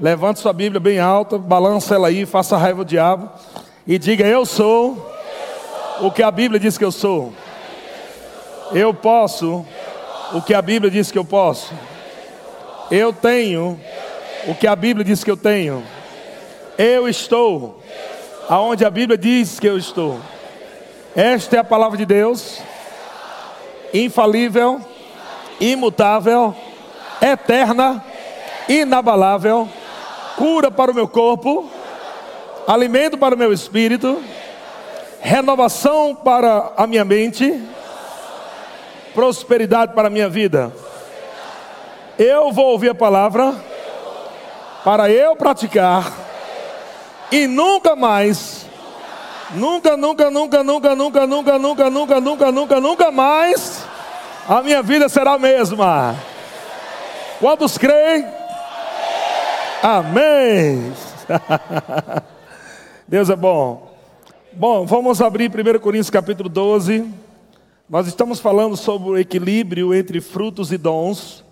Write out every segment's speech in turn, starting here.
Levante sua Bíblia bem alta, balança ela aí, faça raiva ao diabo e diga: Eu sou o que a Bíblia diz que eu sou. Eu posso o que a Bíblia diz que eu posso. Eu tenho o que a Bíblia diz que eu tenho. Eu estou aonde a Bíblia diz que eu estou. Esta é a palavra de Deus, infalível, imutável, eterna, inabalável, cura para o meu corpo, alimento para o meu espírito, renovação para a minha mente, prosperidade para a minha vida. Eu vou ouvir a palavra para eu praticar e nunca mais, nunca, nunca, nunca, nunca, nunca, nunca, nunca, nunca, nunca, nunca, nunca mais, a minha vida será a mesma. Quantos creem? Amém. Deus é bom. Bom, vamos abrir 1 Coríntios capítulo 12. Nós estamos falando sobre o equilíbrio entre frutos e dons.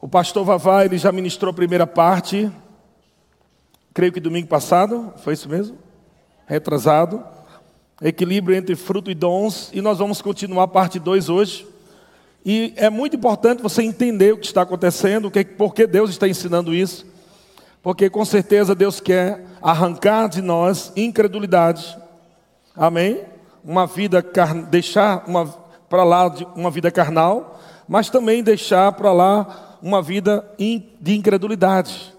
O pastor Vavá, ele já ministrou a primeira parte creio que domingo passado, foi isso mesmo? Retrasado. Equilíbrio entre fruto e dons. E nós vamos continuar a parte 2 hoje. E é muito importante você entender o que está acontecendo, o que, por que Deus está ensinando isso. Porque com certeza Deus quer arrancar de nós incredulidade. Amém? Uma vida, deixar para lá de uma vida carnal, mas também deixar para lá uma vida de incredulidade.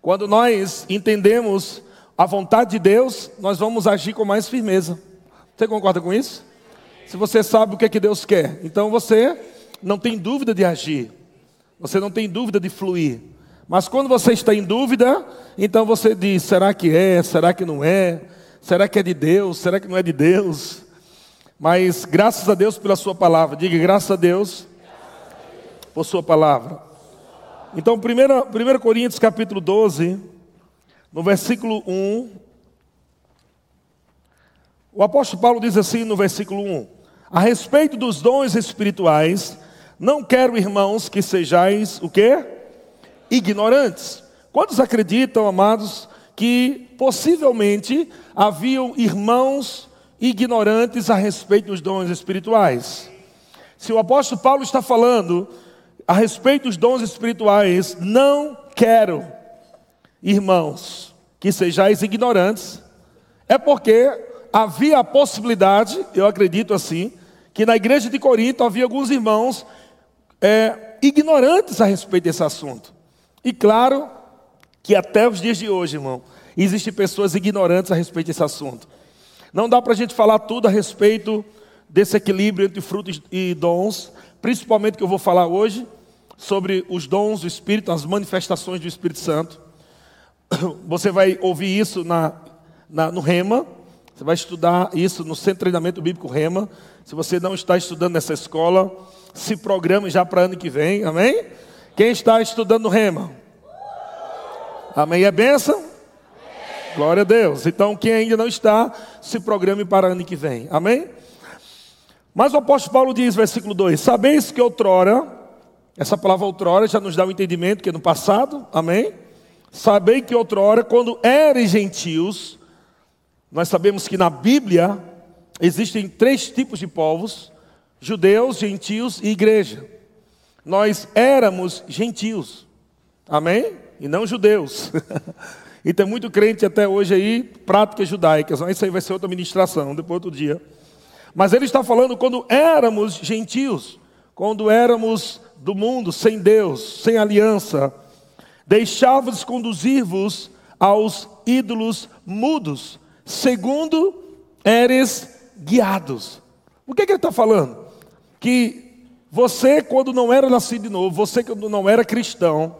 Quando nós entendemos a vontade de Deus, nós vamos agir com mais firmeza. Você concorda com isso? Se você sabe o que é que Deus quer, então você não tem dúvida de agir. Você não tem dúvida de fluir. Mas quando você está em dúvida, então você diz: será que é? Será que não é? Será que é de Deus? Será que não é de Deus? Mas graças a Deus pela Sua palavra. Diga graças a Deus por Sua palavra. Então, 1, Coríntios capítulo 12, no versículo 1, o apóstolo Paulo diz assim no versículo 1: A respeito dos dons espirituais, não quero, irmãos, que sejais o quê? Ignorantes. Quantos acreditam, amados, que possivelmente haviam irmãos ignorantes a respeito dos dons espirituais? Se o apóstolo Paulo está falando a respeito dos dons espirituais, não quero, irmãos, que sejais ignorantes, é porque havia a possibilidade, eu acredito assim, que na igreja de Corinto havia alguns irmãos é, ignorantes a respeito desse assunto. E claro que até os dias de hoje, irmão, existem pessoas ignorantes a respeito desse assunto. Não dá para a gente falar tudo a respeito desse equilíbrio entre frutos e dons, principalmente que eu vou falar hoje, sobre os dons do Espírito, as manifestações do Espírito Santo. Você vai ouvir isso na, na, no Rema, você vai estudar isso no Centro de Treinamento Bíblico Rema. Se você não está estudando nessa escola, se programe já para ano que vem, amém? Quem está estudando Rema? Amém? É bênção? Glória a Deus. Então, quem ainda não está, se programe para ano que vem, amém? Mas o apóstolo Paulo diz, versículo 2: Sabeis que outrora essa palavra outrora já nos dá o um entendimento que é no passado, amém? Sabei que outrora, quando eram gentios, nós sabemos que na Bíblia existem três tipos de povos: judeus, gentios e igreja. Nós éramos gentios, amém? E não judeus. e tem muito crente até hoje aí, práticas judaicas. Mas isso aí vai ser outra ministração, depois outro dia. Mas ele está falando quando éramos gentios, quando éramos do mundo, sem Deus, sem aliança, deixava-vos conduzir-vos aos ídolos mudos, segundo eres guiados. O que, é que ele está falando? Que você, quando não era nascido de novo, você, quando não era cristão,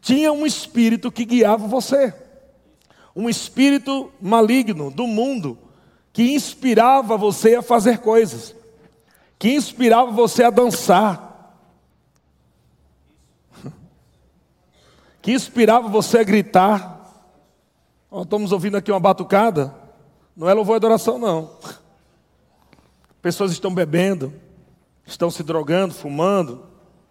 tinha um espírito que guiava você, um espírito maligno do mundo, que inspirava você a fazer coisas, que inspirava você a dançar, que inspirava você a gritar. Oh, estamos ouvindo aqui uma batucada. Não é louvor e adoração, não. Pessoas estão bebendo, estão se drogando, fumando,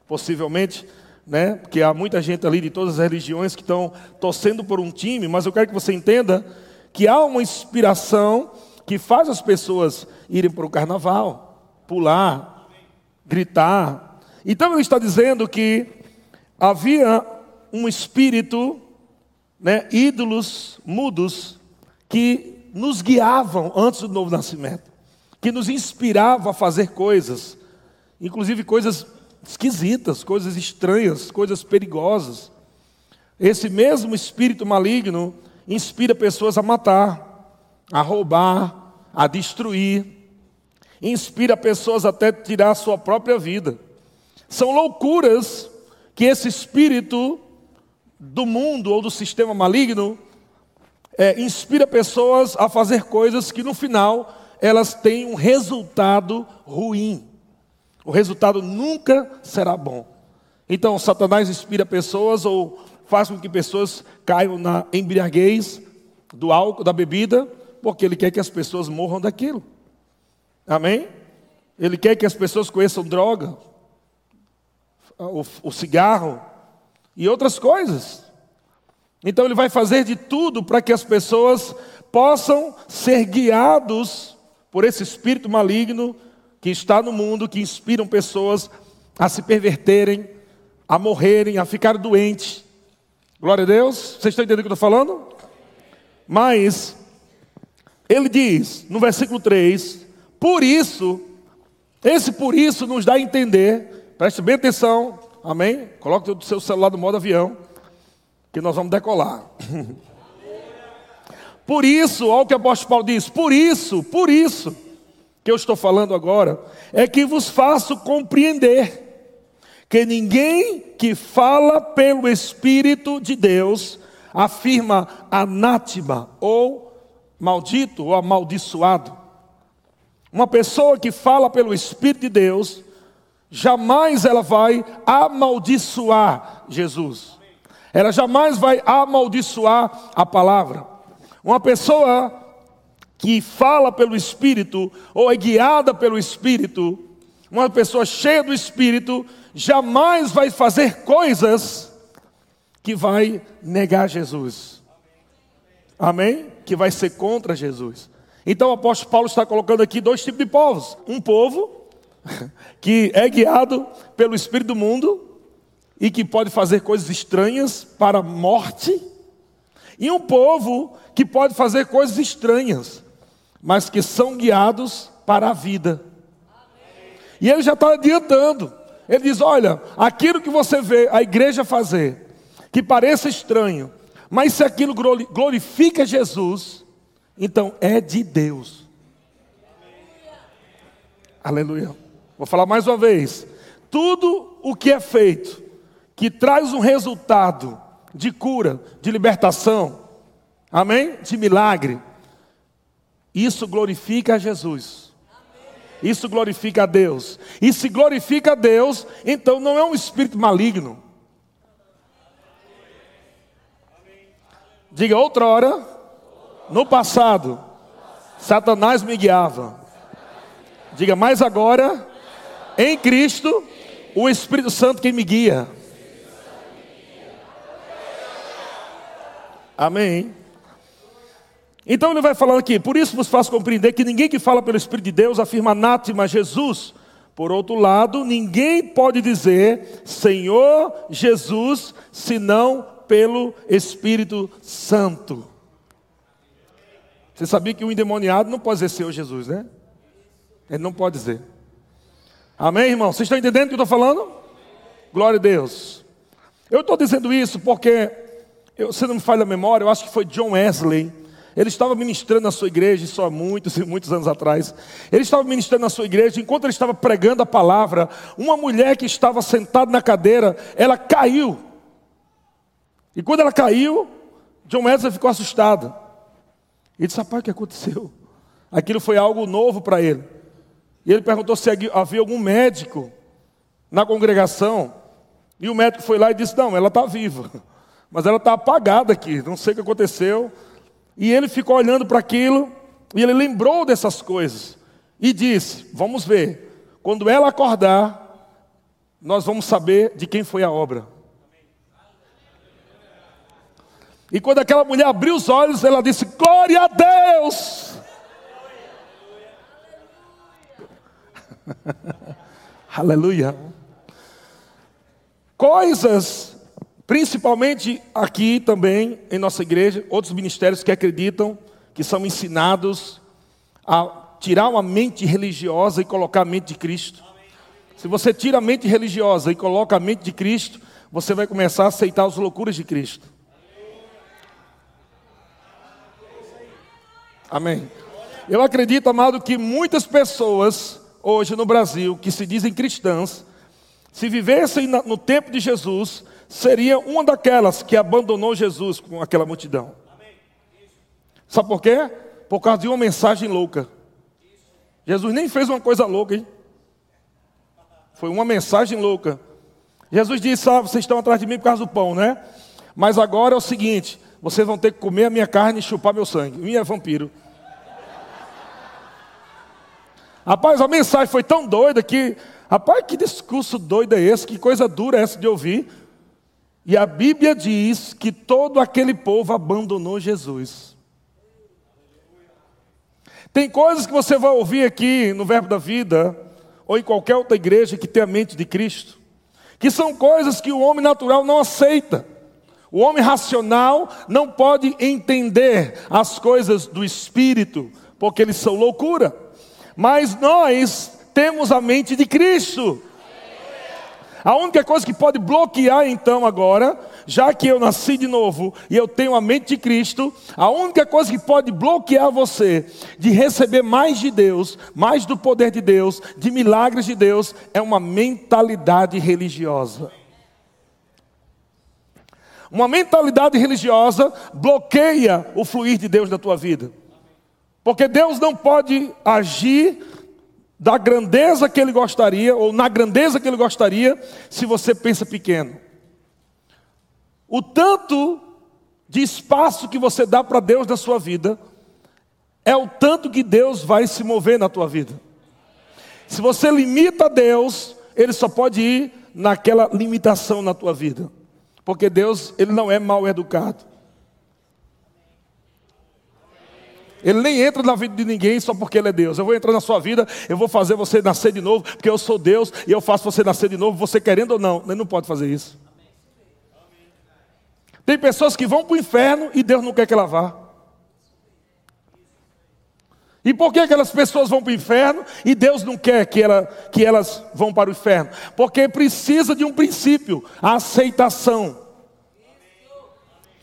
possivelmente né? Porque há muita gente ali de todas as religiões que estão torcendo por um time, mas eu quero que você entenda que há uma inspiração que faz as pessoas irem para o carnaval, pular, gritar. Então ele está dizendo que havia um espírito, né, ídolos mudos que nos guiavam antes do novo nascimento, que nos inspiravam a fazer coisas, inclusive coisas esquisitas, coisas estranhas, coisas perigosas. Esse mesmo espírito maligno inspira pessoas a matar, a roubar, a destruir, inspira pessoas até tirar a sua própria vida. São loucuras que esse espírito do mundo ou do sistema maligno é, inspira pessoas a fazer coisas que no final elas têm um resultado ruim. O resultado nunca será bom. Então, Satanás inspira pessoas ou faz com que pessoas caiam na embriaguez do álcool, da bebida, porque ele quer que as pessoas morram daquilo. Amém? Ele quer que as pessoas conheçam droga, o, o cigarro e outras coisas. Então ele vai fazer de tudo para que as pessoas possam ser guiados por esse espírito maligno que está no mundo, que inspiram pessoas a se perverterem, a morrerem, a ficar doentes. Glória a Deus. Vocês estão entendendo o que eu estou falando? Mas, ele diz no versículo 3: Por isso, esse por isso nos dá a entender, preste bem atenção, amém? Coloque o seu celular no modo avião, que nós vamos decolar. Por isso, olha o que o apóstolo Paulo diz: Por isso, por isso que eu estou falando agora, é que vos faço compreender que ninguém que fala pelo Espírito de Deus afirma anátema ou maldito ou amaldiçoado. Uma pessoa que fala pelo Espírito de Deus, jamais ela vai amaldiçoar Jesus. Ela jamais vai amaldiçoar a palavra. Uma pessoa que fala pelo Espírito ou é guiada pelo Espírito, uma pessoa cheia do Espírito, jamais vai fazer coisas que vai negar Jesus. Amém? Que vai ser contra Jesus. Então o apóstolo Paulo está colocando aqui dois tipos de povos: um povo que é guiado pelo espírito do mundo e que pode fazer coisas estranhas para a morte, e um povo que pode fazer coisas estranhas mas que são guiados para a vida. E ele já está adiantando. Ele diz: Olha, aquilo que você vê a igreja fazer, que pareça estranho, mas se aquilo glorifica Jesus, então é de Deus. Aleluia. Vou falar mais uma vez. Tudo o que é feito, que traz um resultado de cura, de libertação, amém? De milagre, isso glorifica a Jesus. Isso glorifica a Deus. E se glorifica a Deus, então não é um espírito maligno. Diga outra hora, no passado, Satanás me guiava. Diga mais agora, em Cristo, o Espírito Santo que me guia. Amém. Então ele vai falando aqui, por isso vos faço compreender que ninguém que fala pelo Espírito de Deus afirma anátema Jesus. Por outro lado, ninguém pode dizer Senhor Jesus, senão pelo Espírito Santo. Você sabia que o endemoniado não pode dizer Senhor Jesus, né? Ele não pode dizer. Amém, irmão? Vocês estão entendendo o que eu estou falando? Glória a Deus. Eu estou dizendo isso porque, eu, se não me falha a memória, eu acho que foi John Wesley ele estava ministrando na sua igreja, isso há muitos e muitos anos atrás. Ele estava ministrando na sua igreja, enquanto ele estava pregando a palavra, uma mulher que estava sentada na cadeira, ela caiu. E quando ela caiu, John Wesley ficou assustado. Ele disse: Rapaz, o que aconteceu? Aquilo foi algo novo para ele. E ele perguntou se havia algum médico na congregação. E o médico foi lá e disse: Não, ela está viva, mas ela está apagada aqui, não sei o que aconteceu. E ele ficou olhando para aquilo e ele lembrou dessas coisas e disse: Vamos ver, quando ela acordar, nós vamos saber de quem foi a obra. E quando aquela mulher abriu os olhos, ela disse: Glória a Deus! Aleluia. Coisas, principalmente aqui também em nossa igreja, outros ministérios que acreditam que são ensinados a tirar uma mente religiosa e colocar a mente de Cristo. Se você tira a mente religiosa e coloca a mente de Cristo, você vai começar a aceitar as loucuras de Cristo. Amém. Eu acredito, amado, que muitas pessoas hoje no Brasil que se dizem cristãs, se vivessem no tempo de Jesus, seria uma daquelas que abandonou Jesus com aquela multidão. Sabe por quê? Por causa de uma mensagem louca. Jesus nem fez uma coisa louca, hein? Foi uma mensagem louca. Jesus disse: ah, vocês estão atrás de mim por causa do pão, né? Mas agora é o seguinte: vocês vão ter que comer a minha carne e chupar meu sangue. Minha vampiro. Rapaz, a mensagem foi tão doida que, rapaz, que discurso doido é esse? Que coisa dura é essa de ouvir? E a Bíblia diz que todo aquele povo abandonou Jesus. Tem coisas que você vai ouvir aqui no Verbo da Vida, ou em qualquer outra igreja que tem a mente de Cristo, que são coisas que o homem natural não aceita. O homem racional não pode entender as coisas do espírito, porque eles são loucura. Mas nós temos a mente de Cristo. A única coisa que pode bloquear então agora, já que eu nasci de novo e eu tenho a mente de Cristo, a única coisa que pode bloquear você de receber mais de Deus, mais do poder de Deus, de milagres de Deus, é uma mentalidade religiosa. Uma mentalidade religiosa bloqueia o fluir de Deus na tua vida. Porque Deus não pode agir da grandeza que Ele gostaria, ou na grandeza que Ele gostaria, se você pensa pequeno. O tanto de espaço que você dá para Deus na sua vida, é o tanto que Deus vai se mover na tua vida. Se você limita Deus, Ele só pode ir naquela limitação na tua vida. Porque Deus, Ele não é mal educado. Ele nem entra na vida de ninguém só porque Ele é Deus. Eu vou entrar na sua vida, eu vou fazer você nascer de novo, porque eu sou Deus e eu faço você nascer de novo, você querendo ou não. Ele não pode fazer isso. Tem pessoas que vão para o inferno e Deus não quer que ela vá. E por que aquelas pessoas vão para o inferno e Deus não quer que, ela, que elas vão para o inferno? Porque precisa de um princípio, a aceitação.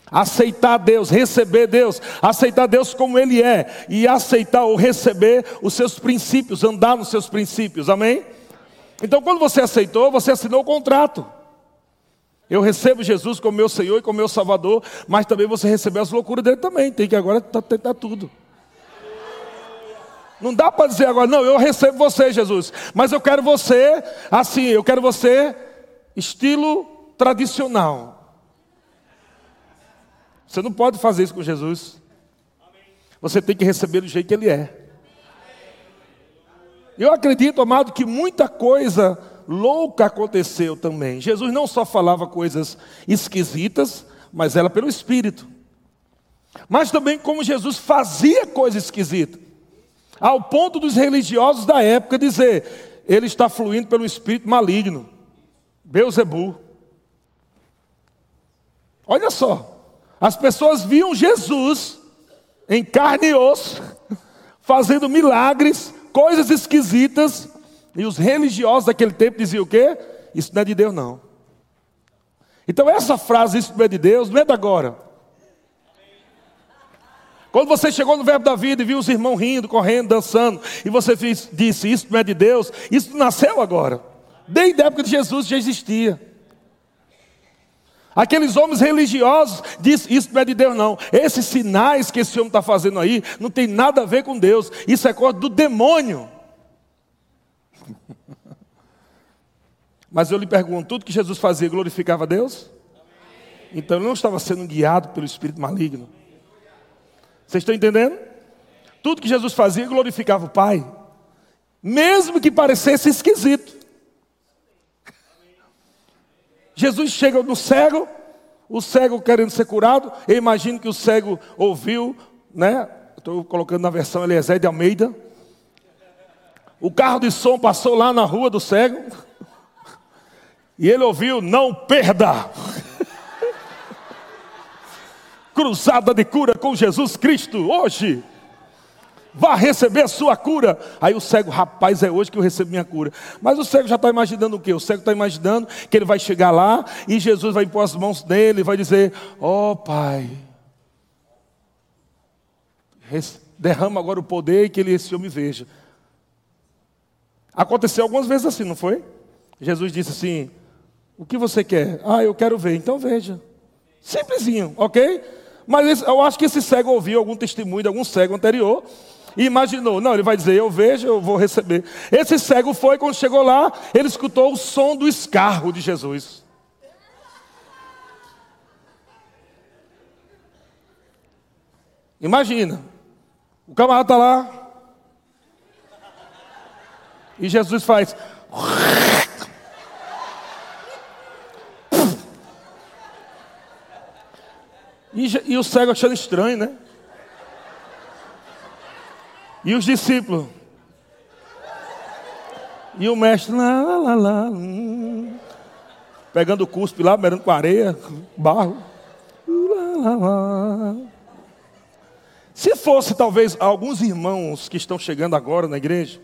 Aceitar Deus, receber Deus, aceitar Deus como Ele é, e aceitar ou receber os seus princípios, andar nos seus princípios, amém? Então, quando você aceitou, você assinou o contrato. Eu recebo Jesus como meu Senhor e como meu Salvador, mas também você recebeu as loucuras dele também, tem que agora tentar tudo. Não dá para dizer agora, não, eu recebo você, Jesus, mas eu quero você assim, eu quero você estilo tradicional. Você não pode fazer isso com Jesus. Você tem que receber do jeito que Ele é. Eu acredito, amado, que muita coisa louca aconteceu também. Jesus não só falava coisas esquisitas, mas era pelo Espírito. Mas também como Jesus fazia coisas esquisitas. Ao ponto dos religiosos da época dizer, ele está fluindo pelo espírito maligno. Beuzebu. Olha só. As pessoas viam Jesus em carne e osso, fazendo milagres, coisas esquisitas, e os religiosos daquele tempo diziam o quê? Isso não é de Deus, não. Então, essa frase, isso não é de Deus, não é de agora. Quando você chegou no verbo da vida e viu os irmãos rindo, correndo, dançando, e você disse, isso não é de Deus, isso nasceu agora. Desde a época de Jesus já existia. Aqueles homens religiosos dizem: Isso não é de Deus, não. Esses sinais que esse homem está fazendo aí não tem nada a ver com Deus. Isso é coisa do demônio. Mas eu lhe pergunto: tudo que Jesus fazia glorificava a Deus? Então ele não estava sendo guiado pelo espírito maligno. Vocês estão entendendo? Tudo que Jesus fazia glorificava o Pai, mesmo que parecesse esquisito. Jesus chega no cego, O cego querendo ser curado, eu imagino que o cego ouviu, né? Estou colocando na versão Eliezer de Almeida. O carro de som passou lá na rua do cego. E ele ouviu: Não perda. Cruzada de cura com Jesus Cristo hoje. Vá receber a sua cura. Aí o cego, rapaz, é hoje que eu recebo minha cura. Mas o cego já está imaginando o quê? O cego está imaginando que ele vai chegar lá e Jesus vai impor as mãos dele e vai dizer: Ó oh, Pai, derrama agora o poder e que ele, esse homem veja. Aconteceu algumas vezes assim, não foi? Jesus disse assim: O que você quer? Ah, eu quero ver, então veja. Simplesinho, ok? Mas eu acho que esse cego ouviu algum testemunho de algum cego anterior e imaginou, não, ele vai dizer, eu vejo, eu vou receber. Esse cego foi, quando chegou lá, ele escutou o som do escarro de Jesus. Imagina, o camarada está lá, e Jesus faz. E, e o cego achando estranho, né? E os discípulos? E o mestre, lá, lá, lá, hum, pegando o cuspe lá, beirando com areia, barro. Lá, lá, lá. Se fosse talvez alguns irmãos que estão chegando agora na igreja,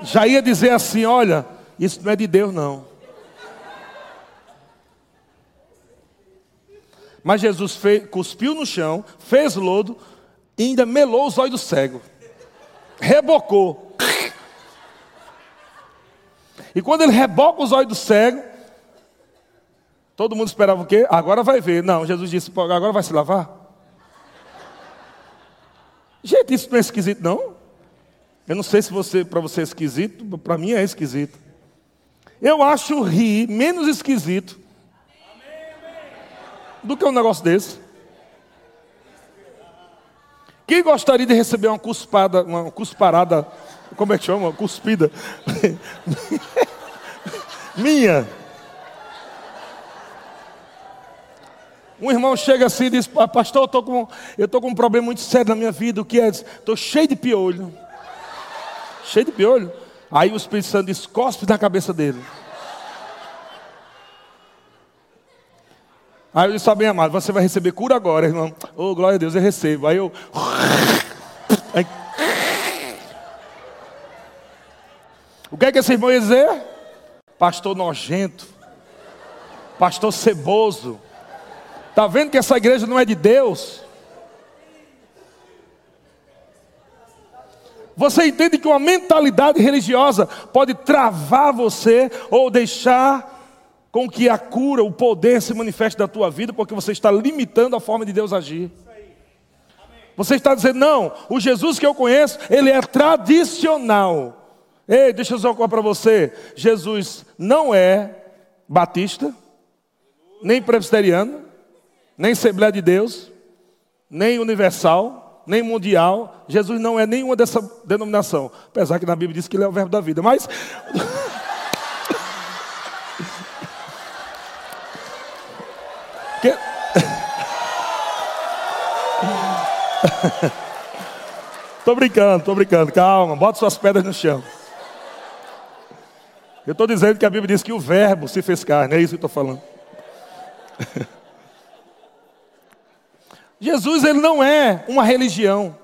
já ia dizer assim: olha, isso não é de Deus, não. Mas Jesus fez, cuspiu no chão, fez lodo e ainda melou os olhos do cego. Rebocou. E quando ele reboca os olhos do cego, todo mundo esperava o quê? Agora vai ver. Não, Jesus disse, agora vai se lavar. Gente, isso não é esquisito, não? Eu não sei se você, para você é esquisito, para mim é esquisito. Eu acho rir menos esquisito do que um negócio desse. Quem gostaria de receber uma cuspada, uma cusparada, como é que chama? Uma cuspida. Minha. Um irmão chega assim e diz, pastor, eu estou com, eu com um problema muito sério na minha vida. O que é? Estou cheio de piolho. Cheio de piolho. Aí o Espírito Santo diz, cospe na cabeça dele. Aí eu disse, bem amado, você vai receber cura agora, irmão. Oh, glória a Deus, eu recebo. Aí eu. Aí... O que é que esse irmão ia dizer? Pastor nojento. Pastor ceboso. Está vendo que essa igreja não é de Deus? Você entende que uma mentalidade religiosa pode travar você ou deixar com que a cura, o poder se manifeste da tua vida, porque você está limitando a forma de Deus agir. Você está dizendo, não, o Jesus que eu conheço, ele é tradicional. Ei, deixa eu só falar para você: Jesus não é batista, nem presbiteriano, nem Assembleia de Deus, nem universal, nem mundial. Jesus não é nenhuma dessa denominação. Apesar que na Bíblia diz que ele é o verbo da vida. Mas. tô brincando, tô brincando. Calma, bota suas pedras no chão. Eu estou dizendo que a Bíblia diz que o verbo se fez carne, é isso que eu estou falando. Jesus ele não é uma religião.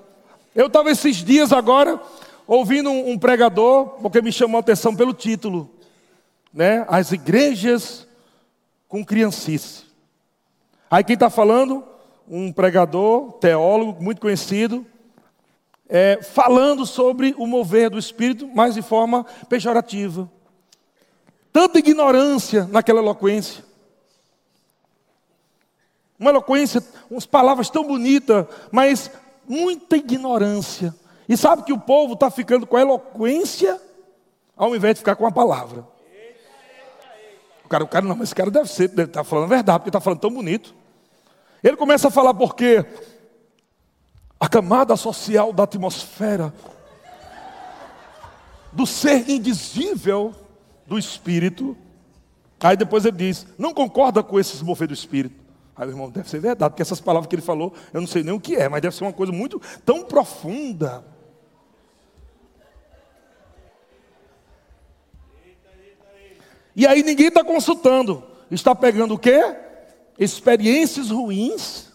Eu estava esses dias agora ouvindo um, pregador, porque me chamou a atenção pelo título, né? As igrejas com criancice. Aí quem está falando? Um pregador, teólogo muito conhecido, é, falando sobre o mover do Espírito, mas de forma pejorativa. Tanta ignorância naquela eloquência. Uma eloquência, umas palavras tão bonitas, mas muita ignorância. E sabe que o povo está ficando com a eloquência ao invés de ficar com a palavra. O cara, o cara, não, mas esse cara deve ser, deve estar tá falando a verdade, porque está falando tão bonito. Ele começa a falar porque a camada social da atmosfera, do ser indizível do espírito, Aí depois ele diz: Não concorda com esses mover do Espírito. Aí o irmão, deve ser verdade, porque essas palavras que ele falou, eu não sei nem o que é, mas deve ser uma coisa muito tão profunda. E aí ninguém está consultando. Está pegando o quê? Experiências ruins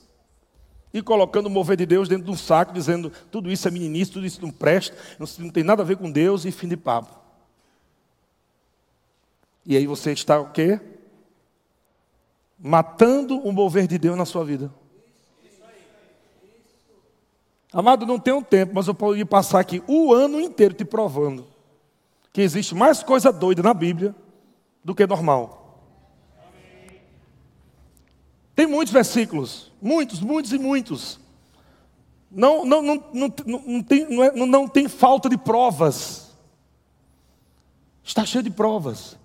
e colocando o mover de Deus dentro de um saco, dizendo tudo isso é meninice, tudo isso não presta, não tem nada a ver com Deus e fim de papo. E aí você está o quê? Matando o mover de Deus na sua vida. Amado, não tenho tempo, mas eu poderia passar aqui o ano inteiro te provando que existe mais coisa doida na Bíblia do que normal. Tem muitos versículos, muitos, muitos e muitos. Não, não, não, não, não, tem, não, é, não tem falta de provas. Está cheio de provas.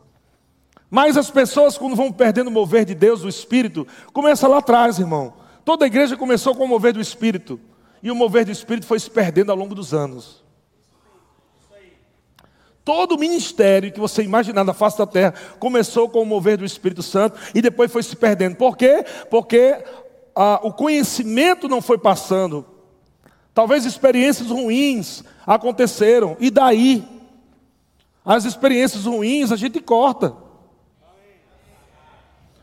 Mas as pessoas, quando vão perdendo o mover de Deus, o Espírito, começa lá atrás, irmão. Toda a igreja começou com o mover do Espírito. E o mover do Espírito foi se perdendo ao longo dos anos. Todo ministério que você imaginar na face da terra começou com o mover do Espírito Santo e depois foi se perdendo. Por quê? Porque ah, o conhecimento não foi passando. Talvez experiências ruins aconteceram. E daí? As experiências ruins a gente corta.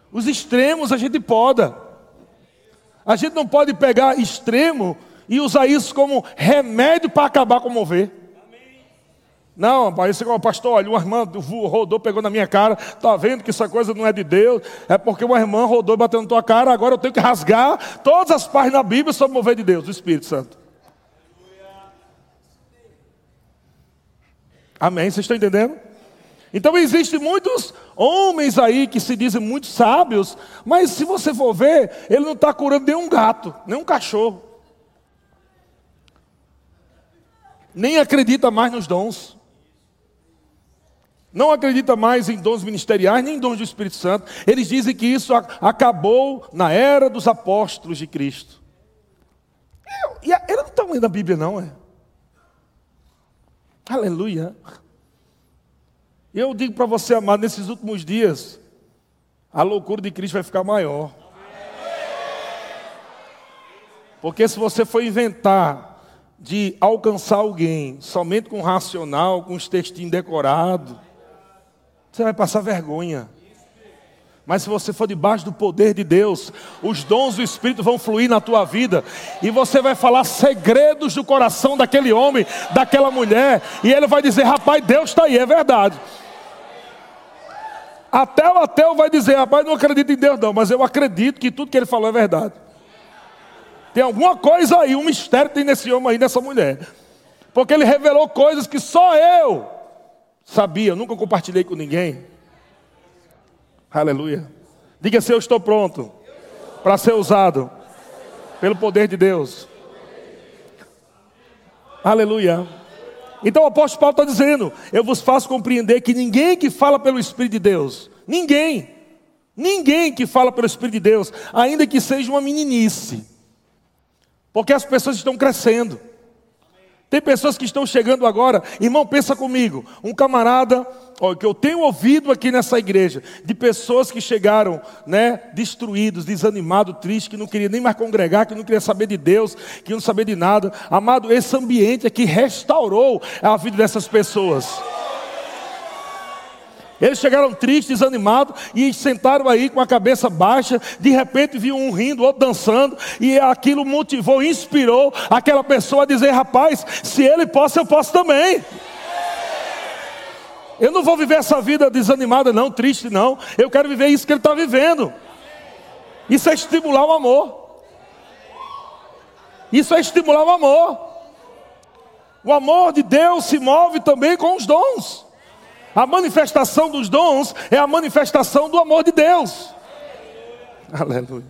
Os extremos a gente poda. A gente não pode pegar extremo e usar isso como remédio para acabar com o mover. Não, parece que pastor, olha, uma irmã rodou, pegou na minha cara, está vendo que essa coisa não é de Deus, é porque uma irmã rodou e bateu na tua cara, agora eu tenho que rasgar todas as páginas da Bíblia sobre o mover de Deus, do Espírito Santo. Amém? Vocês estão entendendo? Então existem muitos homens aí que se dizem muito sábios, mas se você for ver, ele não está curando nenhum gato, nenhum cachorro. Nem acredita mais nos dons não acredita mais em dons ministeriais, nem em dons do Espírito Santo. Eles dizem que isso acabou na era dos apóstolos de Cristo. E ele não está lendo a Bíblia, não, é? Aleluia. Eu digo para você, amado, nesses últimos dias, a loucura de Cristo vai ficar maior. Porque se você for inventar de alcançar alguém somente com racional, com os textinhos decorados, você vai passar vergonha. Mas se você for debaixo do poder de Deus, os dons do Espírito vão fluir na tua vida, e você vai falar segredos do coração daquele homem, daquela mulher, e ele vai dizer: Rapaz, Deus está aí, é verdade. Até o ateu vai dizer: Rapaz, não acredito em Deus, não, mas eu acredito que tudo que ele falou é verdade. Tem alguma coisa aí, um mistério tem nesse homem aí, nessa mulher, porque ele revelou coisas que só eu Sabia, nunca compartilhei com ninguém. Aleluia. Diga se eu estou pronto para ser usado pelo poder de Deus. Aleluia. Então o apóstolo Paulo está dizendo: Eu vos faço compreender que ninguém que fala pelo Espírito de Deus, ninguém, ninguém que fala pelo Espírito de Deus, ainda que seja uma meninice, porque as pessoas estão crescendo. Tem pessoas que estão chegando agora, irmão, pensa comigo, um camarada, ó, que eu tenho ouvido aqui nessa igreja, de pessoas que chegaram, né, destruídos, desanimados, tristes, que não queria nem mais congregar, que não queria saber de Deus, que não sabia de nada. Amado, esse ambiente aqui restaurou a vida dessas pessoas. Eles chegaram tristes, desanimados e sentaram aí com a cabeça baixa. De repente viu um rindo, outro dançando, e aquilo motivou, inspirou aquela pessoa a dizer: Rapaz, se ele possa, eu posso também. Eu não vou viver essa vida desanimada, não, triste, não. Eu quero viver isso que ele está vivendo. Isso é estimular o amor. Isso é estimular o amor. O amor de Deus se move também com os dons. A manifestação dos dons é a manifestação do amor de Deus. Aleluia.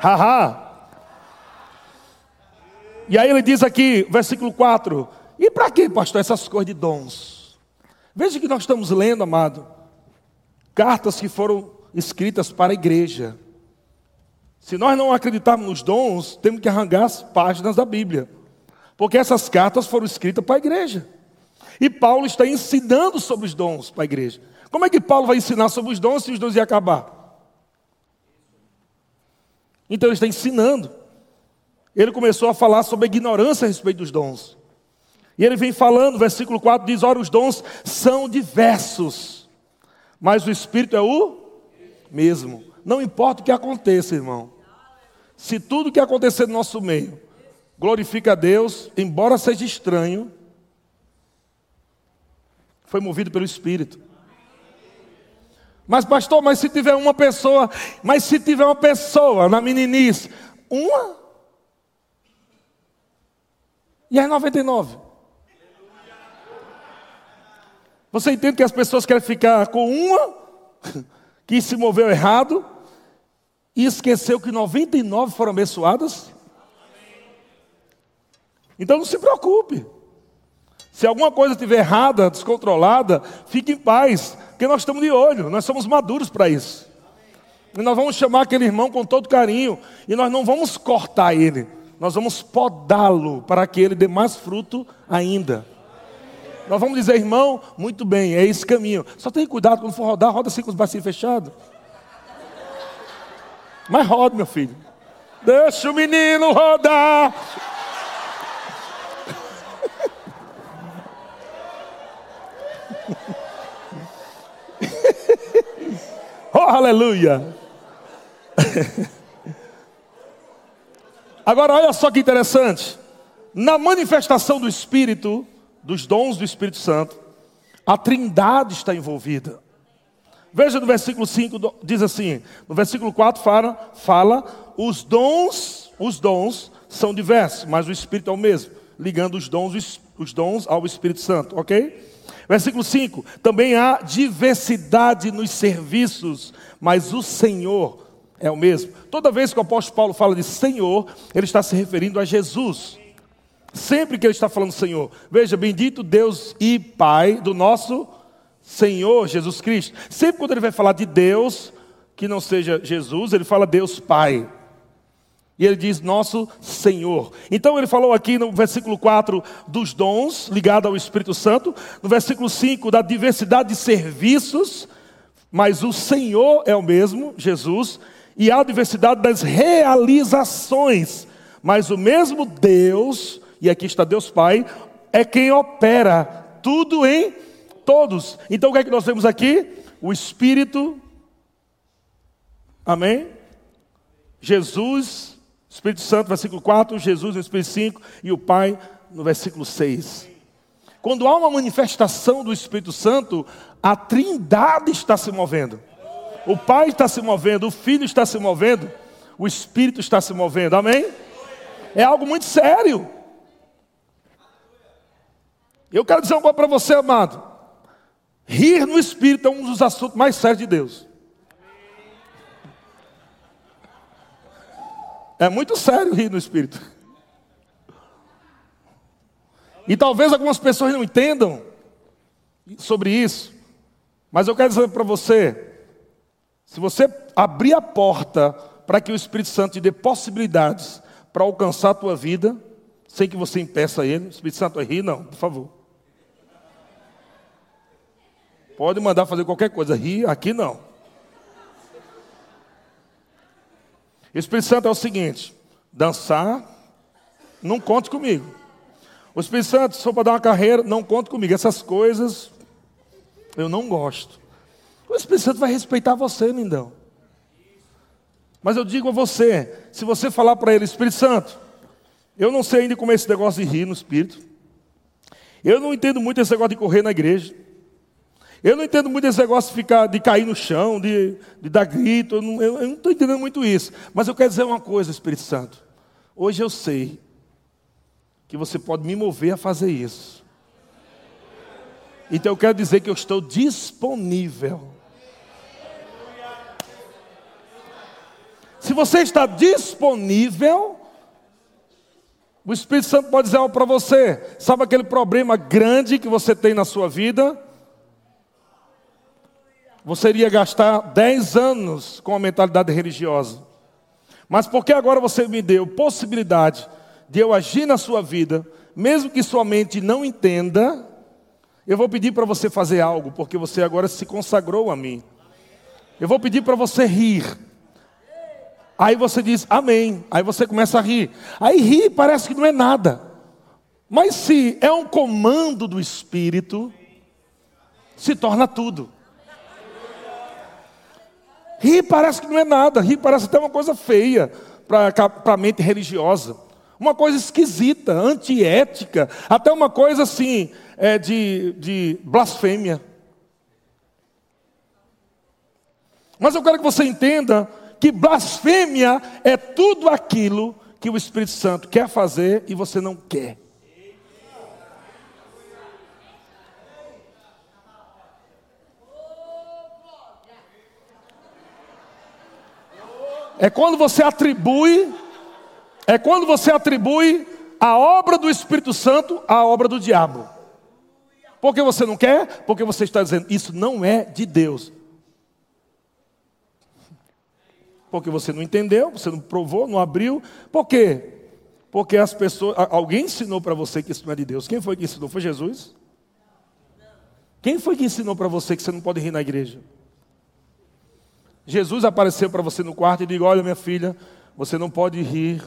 Haha. E aí ele diz aqui, versículo 4: E para que, pastor, essas coisas de dons? Veja que nós estamos lendo, amado, cartas que foram escritas para a igreja. Se nós não acreditarmos nos dons, temos que arrancar as páginas da Bíblia. Porque essas cartas foram escritas para a igreja. E Paulo está ensinando sobre os dons para a igreja. Como é que Paulo vai ensinar sobre os dons se os dons iam acabar? Então ele está ensinando. Ele começou a falar sobre a ignorância a respeito dos dons. E ele vem falando, versículo 4 diz: Ora, os dons são diversos, mas o Espírito é o mesmo. Não importa o que aconteça, irmão. Se tudo que acontecer no nosso meio glorifica a Deus, embora seja estranho, foi movido pelo Espírito. Mas, pastor, mas se tiver uma pessoa, mas se tiver uma pessoa na meninice, uma? E as 99? Você entende que as pessoas querem ficar com uma que se moveu errado e esqueceu que 99 foram abençoadas? Então não se preocupe. Se alguma coisa estiver errada, descontrolada, fique em paz, porque nós estamos de olho, nós somos maduros para isso. E nós vamos chamar aquele irmão com todo carinho, e nós não vamos cortar ele, nós vamos podá-lo para que ele dê mais fruto ainda. Nós vamos dizer, irmão, muito bem, é esse caminho. Só tenha cuidado quando for rodar, roda assim com os bracinhos fechados. Mas roda, meu filho. Deixa o menino rodar. Oh, aleluia! Agora, olha só que interessante. Na manifestação do Espírito, dos dons do Espírito Santo, a trindade está envolvida. Veja no versículo 5, diz assim: no versículo 4 fala, fala, os dons, os dons são diversos, mas o Espírito é o mesmo, ligando os dons, os dons ao Espírito Santo, ok? Versículo 5: também há diversidade nos serviços, mas o Senhor é o mesmo. Toda vez que o apóstolo Paulo fala de Senhor, ele está se referindo a Jesus. Sempre que ele está falando Senhor, veja, bendito Deus e Pai do nosso Senhor Jesus Cristo. Sempre quando ele vai falar de Deus, que não seja Jesus, ele fala Deus Pai. E ele diz nosso Senhor. Então ele falou aqui no versículo 4 dos dons ligado ao Espírito Santo, no versículo 5 da diversidade de serviços, mas o Senhor é o mesmo, Jesus, e há a diversidade das realizações, mas o mesmo Deus, e aqui está Deus Pai, é quem opera tudo em todos. Então o que é que nós vemos aqui? O Espírito, amém? Jesus Espírito Santo, versículo 4, Jesus no Espírito 5 e o Pai no versículo 6. Quando há uma manifestação do Espírito Santo, a trindade está se movendo. O Pai está se movendo, o Filho está se movendo, o Espírito está se movendo. Amém? É algo muito sério. Eu quero dizer coisa para você, amado. Rir no Espírito é um dos assuntos mais sérios de Deus. É muito sério rir no espírito. E talvez algumas pessoas não entendam sobre isso, mas eu quero dizer para você: se você abrir a porta para que o Espírito Santo te dê possibilidades para alcançar a tua vida, sem que você impeça ele, o Espírito Santo vai rir, não, por favor. Pode mandar fazer qualquer coisa, rir, aqui não. O Espírito Santo é o seguinte: dançar, não conte comigo. O Espírito Santo, for para dar uma carreira, não conte comigo. Essas coisas eu não gosto. O Espírito Santo vai respeitar você, lindão. Mas eu digo a você: se você falar para ele, Espírito Santo, eu não sei ainda como é esse negócio de rir no Espírito. Eu não entendo muito esse negócio de correr na igreja. Eu não entendo muito esse negócio de, ficar, de cair no chão, de, de dar grito. Eu não estou entendendo muito isso. Mas eu quero dizer uma coisa, Espírito Santo. Hoje eu sei que você pode me mover a fazer isso. Então eu quero dizer que eu estou disponível. Se você está disponível, o Espírito Santo pode dizer algo para você. Sabe aquele problema grande que você tem na sua vida? Você iria gastar 10 anos com a mentalidade religiosa. Mas porque agora você me deu possibilidade de eu agir na sua vida, mesmo que sua mente não entenda, Eu vou pedir para você fazer algo, porque você agora se consagrou a mim. Eu vou pedir para você rir. Aí você diz amém. Aí você começa a rir. Aí rir parece que não é nada. Mas se é um comando do Espírito, se torna tudo. Rir parece que não é nada. Rir parece até uma coisa feia para a mente religiosa. Uma coisa esquisita, antiética, até uma coisa assim, é, de, de blasfêmia. Mas eu quero que você entenda que blasfêmia é tudo aquilo que o Espírito Santo quer fazer e você não quer. É quando você atribui, é quando você atribui a obra do Espírito Santo à obra do diabo. Porque você não quer? Porque você está dizendo, isso não é de Deus. Porque você não entendeu, você não provou, não abriu. Por quê? Porque as pessoas. Alguém ensinou para você que isso não é de Deus. Quem foi que ensinou? Foi Jesus? Quem foi que ensinou para você que você não pode rir na igreja? Jesus apareceu para você no quarto e disse: Olha, minha filha, você não pode rir.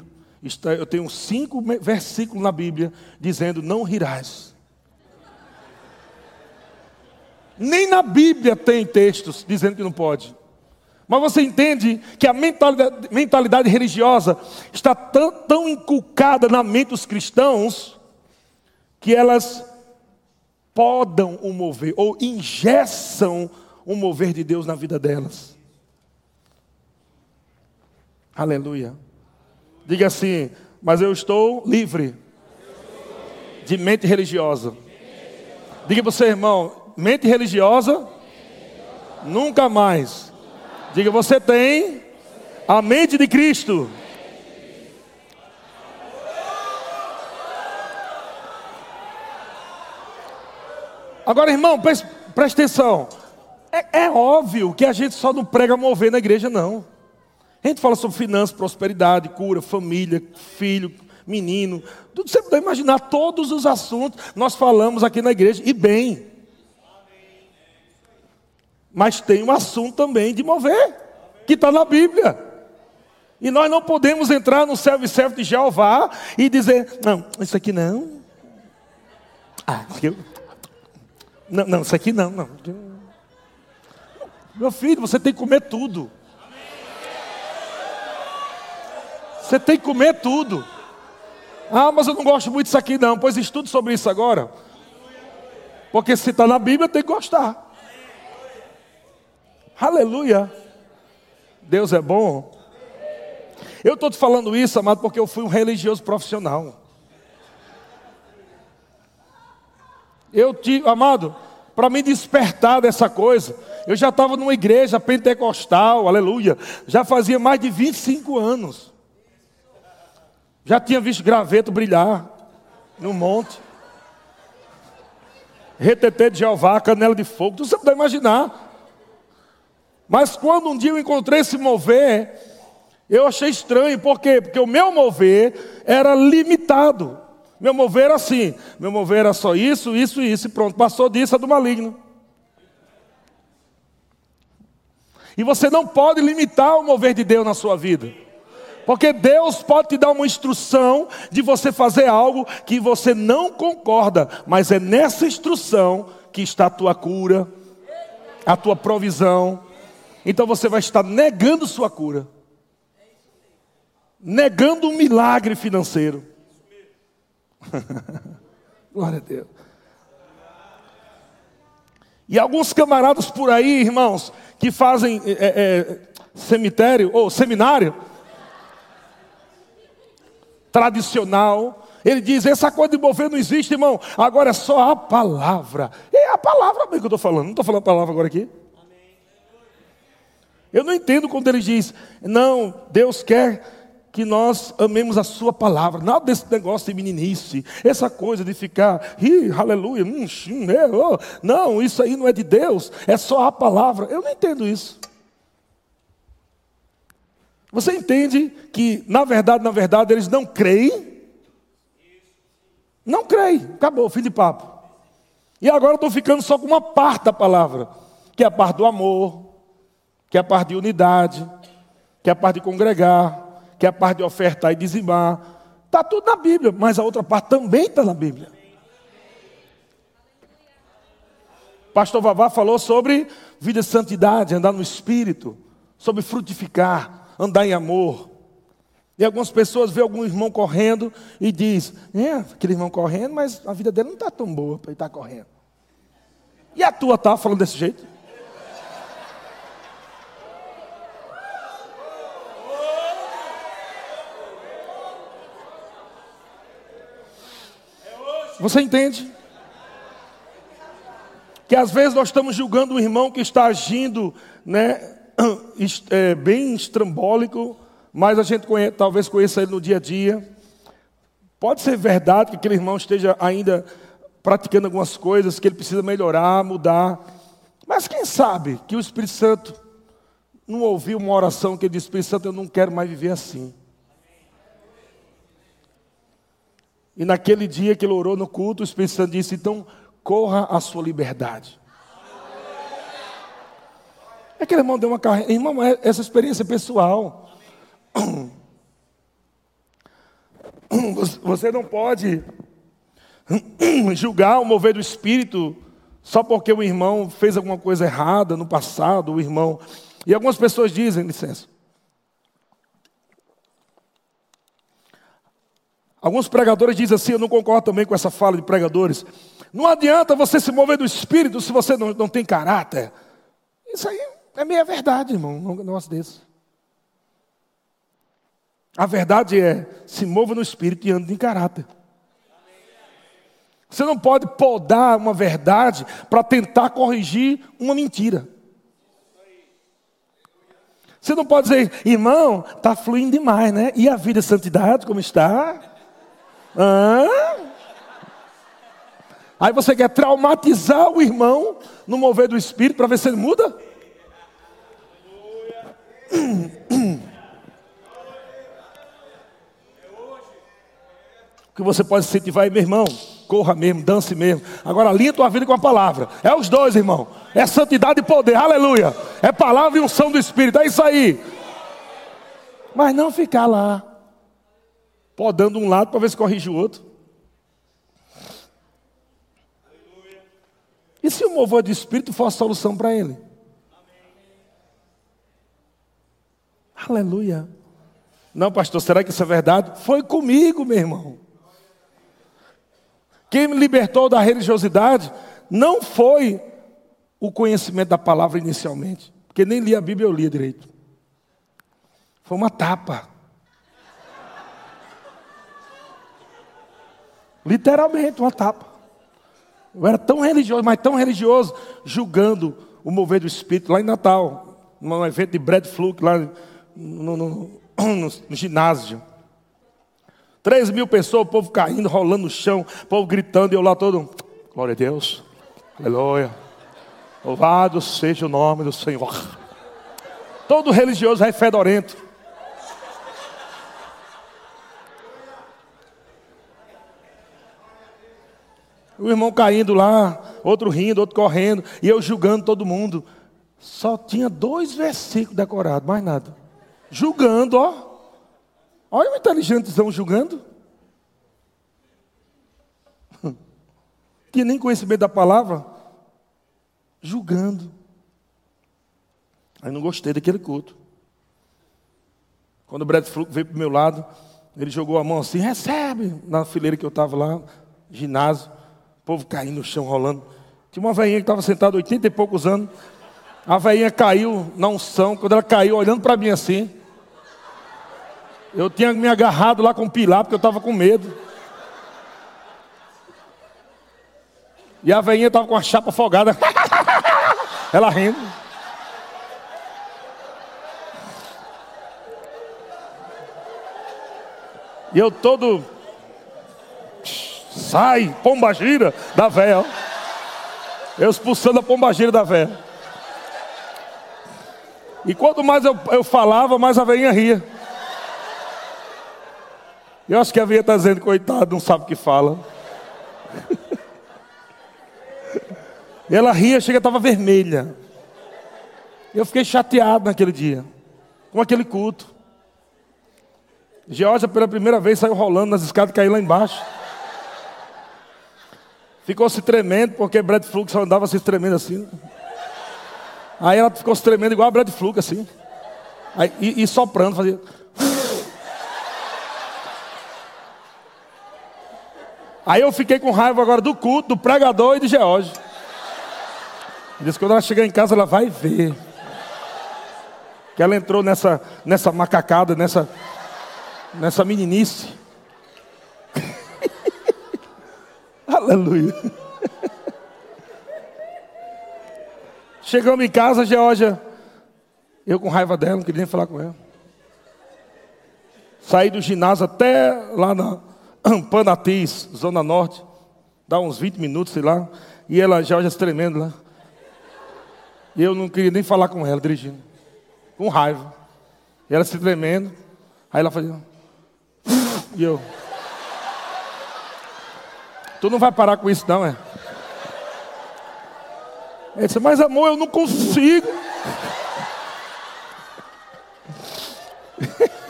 Eu tenho cinco versículos na Bíblia dizendo: Não rirás. Nem na Bíblia tem textos dizendo que não pode. Mas você entende que a mentalidade, mentalidade religiosa está tão, tão inculcada na mente dos cristãos que elas podam o mover ou ingessam o mover de Deus na vida delas. Aleluia. Diga assim, mas eu estou livre de mente religiosa. Diga para seu irmão, mente religiosa, nunca mais. Diga, você tem a mente de Cristo. Agora, irmão, preste, preste atenção. É, é, óbvio que a gente só não prega mover na igreja, não. A gente fala sobre finanças, prosperidade, cura, família, filho, menino. Tudo você pode imaginar todos os assuntos nós falamos aqui na igreja, e bem. Mas tem um assunto também de mover, que está na Bíblia. E nós não podemos entrar no servo-servo de Jeová e dizer, não, isso aqui não. Ah, eu... Não, não, isso aqui não, não. Meu filho, você tem que comer tudo. Você tem que comer tudo. Ah, mas eu não gosto muito disso aqui, não. Pois estude sobre isso agora. Porque se está na Bíblia, tem que gostar. Aleluia. Deus é bom. Eu estou te falando isso, amado, porque eu fui um religioso profissional. Eu tive, amado, para me despertar dessa coisa, eu já estava numa igreja pentecostal, aleluia, já fazia mais de 25 anos. Já tinha visto graveto brilhar no monte. Retetê de Jeová, canela de fogo, você pode imaginar. Mas quando um dia eu encontrei esse mover, eu achei estranho, por quê? Porque o meu mover era limitado. Meu mover era assim, meu mover era só isso, isso e isso, e pronto, passou disso, é do maligno. E você não pode limitar o mover de Deus na sua vida. Porque Deus pode te dar uma instrução de você fazer algo que você não concorda, mas é nessa instrução que está a tua cura, a tua provisão, então você vai estar negando sua cura, negando um milagre financeiro. Glória a Deus. E alguns camaradas por aí, irmãos, que fazem é, é, cemitério ou seminário tradicional, ele diz: essa coisa de mover não existe, irmão. Agora é só a palavra. É a palavra que eu estou falando. Não estou falando a palavra agora aqui. Eu não entendo quando ele diz, não, Deus quer que nós amemos a sua palavra. Nada desse negócio de meninice, essa coisa de ficar, ih, aleluia, hum, hum, é, oh. não, isso aí não é de Deus, é só a palavra. Eu não entendo isso. Você entende que, na verdade, na verdade, eles não creem? Não creem, acabou, fim de papo. E agora estou ficando só com uma parte da palavra, que é a parte do amor, que é a parte de unidade, que é a parte de congregar, que é a parte de ofertar e dizimar. Está tudo na Bíblia, mas a outra parte também está na Bíblia. Pastor Vavá falou sobre vida de santidade, andar no espírito, sobre frutificar, andar em amor. E algumas pessoas vê algum irmão correndo e diz: "É, aquele irmão correndo, mas a vida dele não está tão boa para ele estar tá correndo". E a tua tá falando desse jeito? Você entende? Que às vezes nós estamos julgando um irmão que está agindo né, é, bem estrambólico, mas a gente talvez conheça ele no dia a dia. Pode ser verdade que aquele irmão esteja ainda praticando algumas coisas que ele precisa melhorar, mudar. Mas quem sabe que o Espírito Santo não ouviu uma oração que ele disse: Espírito Santo, eu não quero mais viver assim. E naquele dia que ele orou no culto, o Espírito Santo disse: Então corra a sua liberdade. É que irmão deu uma carreira. Irmão, é essa experiência pessoal. Você não pode julgar o mover do Espírito só porque o irmão fez alguma coisa errada no passado, o irmão. E algumas pessoas dizem, licença. Alguns pregadores dizem assim, eu não concordo também com essa fala de pregadores. Não adianta você se mover do espírito se você não, não tem caráter. Isso aí é meia verdade, irmão, um negócio desse. A verdade é, se mova no espírito e ande em caráter. Você não pode podar uma verdade para tentar corrigir uma mentira. Você não pode dizer, irmão, está fluindo demais, né? E a vida de santidade, como está? Hã? Aí você quer traumatizar o irmão no mover do espírito para ver se ele muda? Que você pode sentir, vai, meu irmão, corra mesmo, dance mesmo. Agora alinha tua vida com a palavra. É os dois, irmão. É santidade e poder, aleluia. É palavra e unção do Espírito, é isso aí. Mas não ficar lá, podando um lado para ver se corrige o outro. E se o mover do Espírito for a solução para ele? Aleluia. Não, pastor, será que isso é verdade? Foi comigo, meu irmão. Quem me libertou da religiosidade não foi o conhecimento da palavra inicialmente, porque nem li a Bíblia eu lia direito. Foi uma tapa. Literalmente uma tapa. Eu era tão religioso, mas tão religioso, julgando o mover do Espírito lá em Natal, num evento de Brad Fluke, lá no, no, no, no ginásio. Três mil pessoas, o povo caindo, rolando no chão, o povo gritando, e eu lá todo, glória a Deus, aleluia, louvado seja o nome do Senhor. Todo religioso é fedorento. O irmão caindo lá, outro rindo, outro correndo, e eu julgando todo mundo. Só tinha dois versículos decorados, mais nada. Julgando, ó. Olha o inteligentezão julgando. Que nem conhecimento da palavra. Julgando. Aí não gostei daquele culto. Quando o Brad Fluke veio para o meu lado, ele jogou a mão assim, recebe, na fileira que eu estava lá, ginásio povo caindo no chão, rolando. Tinha uma velhinha que estava sentada 80 e poucos anos. A velhinha caiu na unção. Quando ela caiu, olhando para mim assim. Eu tinha me agarrado lá com o pilar, porque eu estava com medo. E a velhinha estava com a chapa afogada. ela rindo. E eu todo Sai, pomba gira da véia. Eu expulsando a pomba gira da véia. E quanto mais eu, eu falava, mais a velhinha ria. Eu acho que a velhinha está dizendo, coitado, não sabe o que fala. Ela ria, chega, estava vermelha. Eu fiquei chateado naquele dia, com aquele culto. Georgia, pela primeira vez, saiu rolando nas escadas e caiu lá embaixo. Ficou se tremendo, porque Brad só andava se tremendo assim. Aí ela ficou se tremendo igual a Brad Fluke, assim. Aí, e, e soprando, fazia. Aí eu fiquei com raiva agora do culto, do pregador e de George. Diz que quando ela chegar em casa, ela vai ver. Que ela entrou nessa, nessa macacada, nessa, nessa meninice. Aleluia. Chegamos em casa, Georgia. Eu com raiva dela, não queria nem falar com ela. Saí do ginásio até lá na Panatis, Zona Norte. Dá uns 20 minutos, sei lá. E ela, Georgia, se tremendo lá. E eu não queria nem falar com ela, dirigindo. Com raiva. E ela se tremendo. Aí ela fazia. E eu. Tu não vai parar com isso, não, é? Ele disse, mas amor, eu não consigo.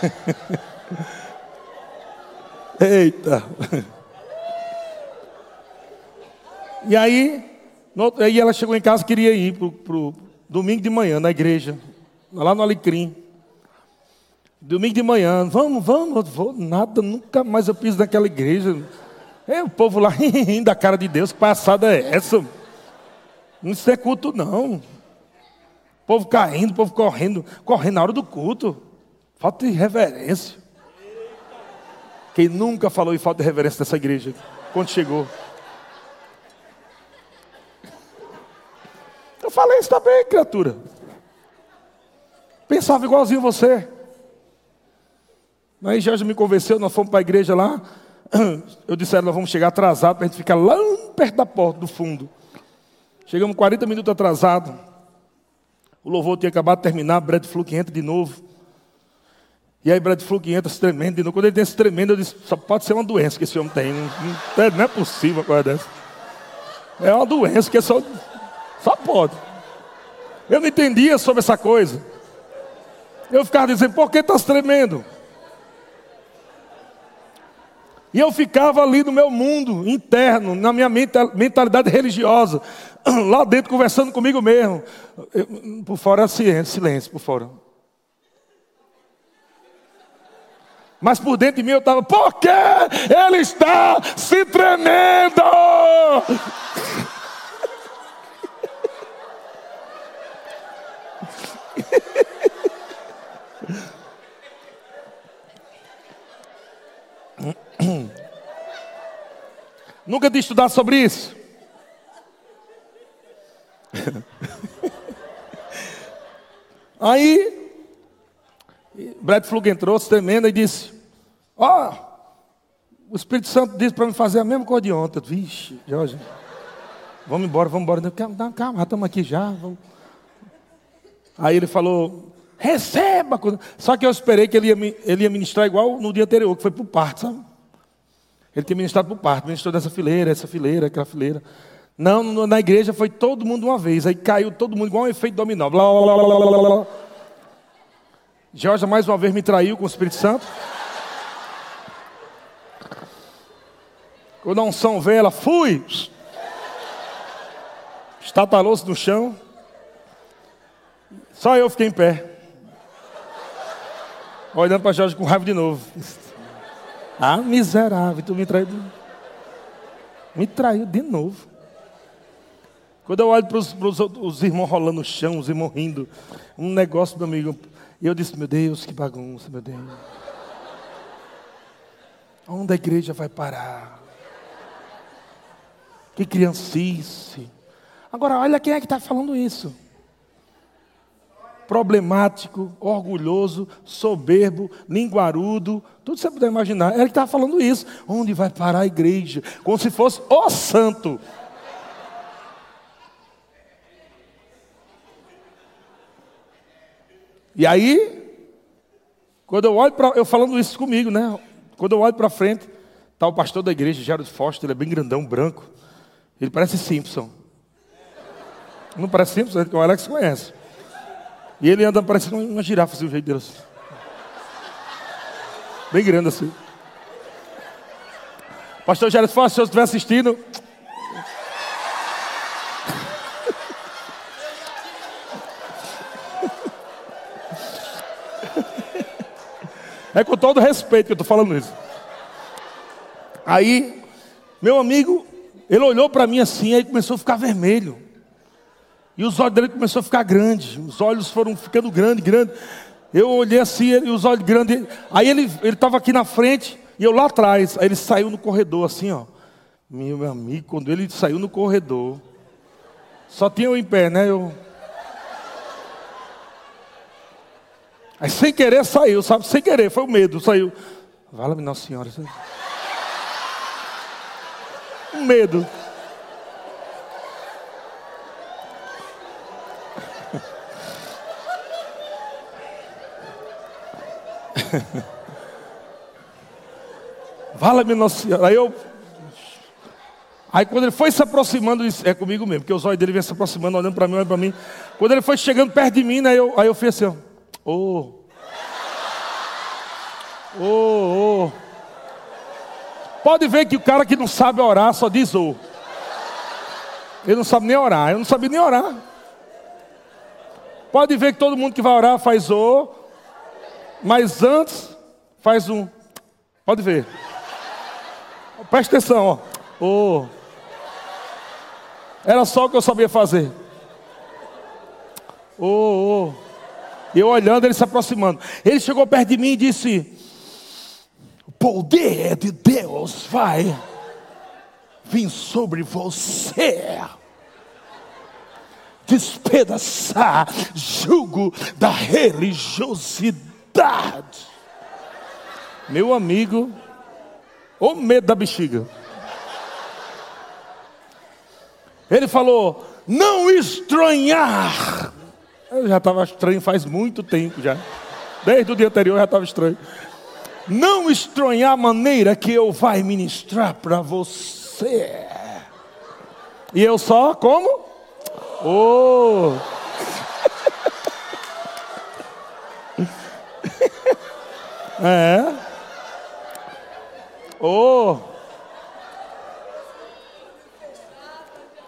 Eita. E aí, no, aí ela chegou em casa, queria ir para o domingo de manhã na igreja, lá no Alecrim. Domingo de manhã, vamos, vamos, vou, nada, nunca mais eu piso naquela igreja. É o povo lá rindo da cara de Deus, que passada é essa? Não isso é culto, não. O povo caindo, o povo correndo, correndo na hora do culto. Falta de reverência. Quem nunca falou em falta de reverência dessa igreja, quando chegou? Eu falei isso também, criatura. Pensava igualzinho você. Aí Jorge me convenceu, nós fomos para a igreja lá. Eu disse a nós vamos chegar atrasado para a gente ficar lá perto da porta do fundo. Chegamos 40 minutos atrasado. O louvor tinha acabado de terminar, Brad Fluke entra de novo. E aí Brad Fluke entra tremendo novo. Quando ele esse tremendo, eu disse, só pode ser uma doença que esse homem tem. Não, não, não é possível uma coisa dessa. É uma doença que é só, só pode. Eu não entendia sobre essa coisa. Eu ficava dizendo, por que está tremendo? E eu ficava ali no meu mundo interno, na minha mentalidade religiosa, lá dentro conversando comigo mesmo. Eu, por fora silêncio, silêncio, por fora. Mas por dentro de mim eu estava, por que ele está se tremendo? Nunca tinha estudado sobre isso. Aí, Brad Flug entrou, tremendo, e disse: Ó, oh, o Espírito Santo disse para me fazer a mesma coisa de ontem. Vixe, Jorge, vamos embora, vamos embora. Calma, calma, estamos aqui já. Vamos. Aí ele falou: receba. Só que eu esperei que ele ia, ele ia ministrar igual no dia anterior, que foi para o parto, sabe? Ele tinha ministrado para o parto, ministrou dessa fileira, essa fileira, aquela fileira. Não, na igreja foi todo mundo uma vez, aí caiu todo mundo igual um efeito dominó. Blá, blá, blá, blá, blá, blá. Jorge mais uma vez me traiu com o Espírito Santo. Quando a unção veio, ela fui. Estatalou-se no chão. Só eu fiquei em pé. Olhando para Jorge com raiva de novo. Ah, miserável, tu me traiu. Me traiu de novo. Quando eu olho para os irmãos rolando no chão, os irmãos rindo, um negócio, meu amigo, e eu disse, meu Deus, que bagunça, meu Deus. Onde a igreja vai parar? Que criancice. Agora, olha quem é que está falando isso problemático, orgulhoso, soberbo, linguarudo, tudo você puder imaginar. Ele estava falando isso. Onde vai parar a igreja? Como se fosse o santo. E aí, quando eu olho para. Eu falando isso comigo, né? Quando eu olho para frente, Tá o pastor da igreja, Gerald Foster, ele é bem grandão, branco. Ele parece Simpson. Não parece Simpson, o Alex conhece. E ele anda parecendo uma girafa, assim, o jeito dele assim. Bem grande assim. Pastor Gerald Foster, se você estiver assistindo, É com todo respeito que eu estou falando isso. Aí, meu amigo, ele olhou para mim assim, aí começou a ficar vermelho. E os olhos dele começaram a ficar grandes. Os olhos foram ficando grandes, grandes. Eu olhei assim, e os olhos grandes. Aí ele estava aqui na frente e eu lá atrás. Aí ele saiu no corredor assim, ó. Meu amigo, quando ele saiu no corredor, só tinha eu em pé, né? Eu. Aí sem querer saiu, sabe? Sem querer, foi o medo, saiu. Vala-me Nossa Senhora. Um medo. Vala-me Nossa Senhora. Aí eu. Aí quando ele foi se aproximando, disse, é comigo mesmo, porque os olhos dele vinham se aproximando, olhando para mim, olhando para mim. Quando ele foi chegando perto de mim, né, eu, aí eu fiz assim, ó. Oh. Oh, oh. Pode ver que o cara que não sabe orar só diz oh. Ele não sabe nem orar. Eu não sabia nem orar. Pode ver que todo mundo que vai orar faz oh. Mas antes faz um. Pode ver. Presta atenção, ó. Oh. Era só o que eu sabia fazer. Oh, oh. Eu olhando, ele se aproximando. Ele chegou perto de mim e disse: O poder de Deus vai vir sobre você. Despedaçar jugo da religiosidade. Meu amigo, o medo da bexiga. Ele falou: Não estranhar eu já estava estranho faz muito tempo já. Desde o dia anterior já estava estranho. Não estranhar a maneira que eu vai ministrar para você. E eu só como? Oh. é. Oh.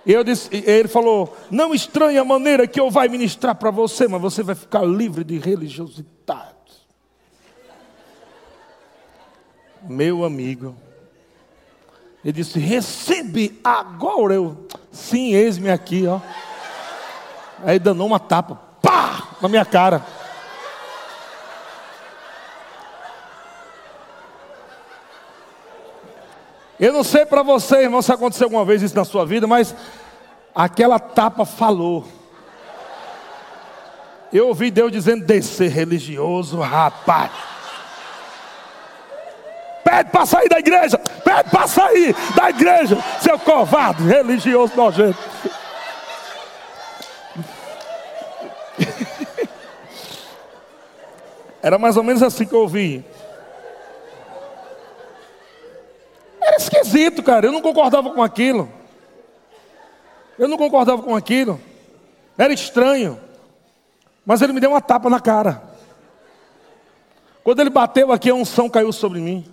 E eu disse, ele falou: Não estranhe a maneira que eu vai ministrar para você, mas você vai ficar livre de religiosidade. Meu amigo, ele disse: Recebe agora. Eu, sim, eis-me aqui, ó. Aí danou uma tapa, pá, na minha cara. Eu não sei para você, irmão, se aconteceu alguma vez isso na sua vida, mas aquela tapa falou. Eu ouvi Deus dizendo: descer religioso, rapaz. Pede para sair da igreja, pede para sair da igreja, seu covarde, religioso nojento. Era mais ou menos assim que eu ouvi. Era esquisito, cara. Eu não concordava com aquilo. Eu não concordava com aquilo. Era estranho. Mas ele me deu uma tapa na cara. Quando ele bateu aqui, a unção caiu sobre mim.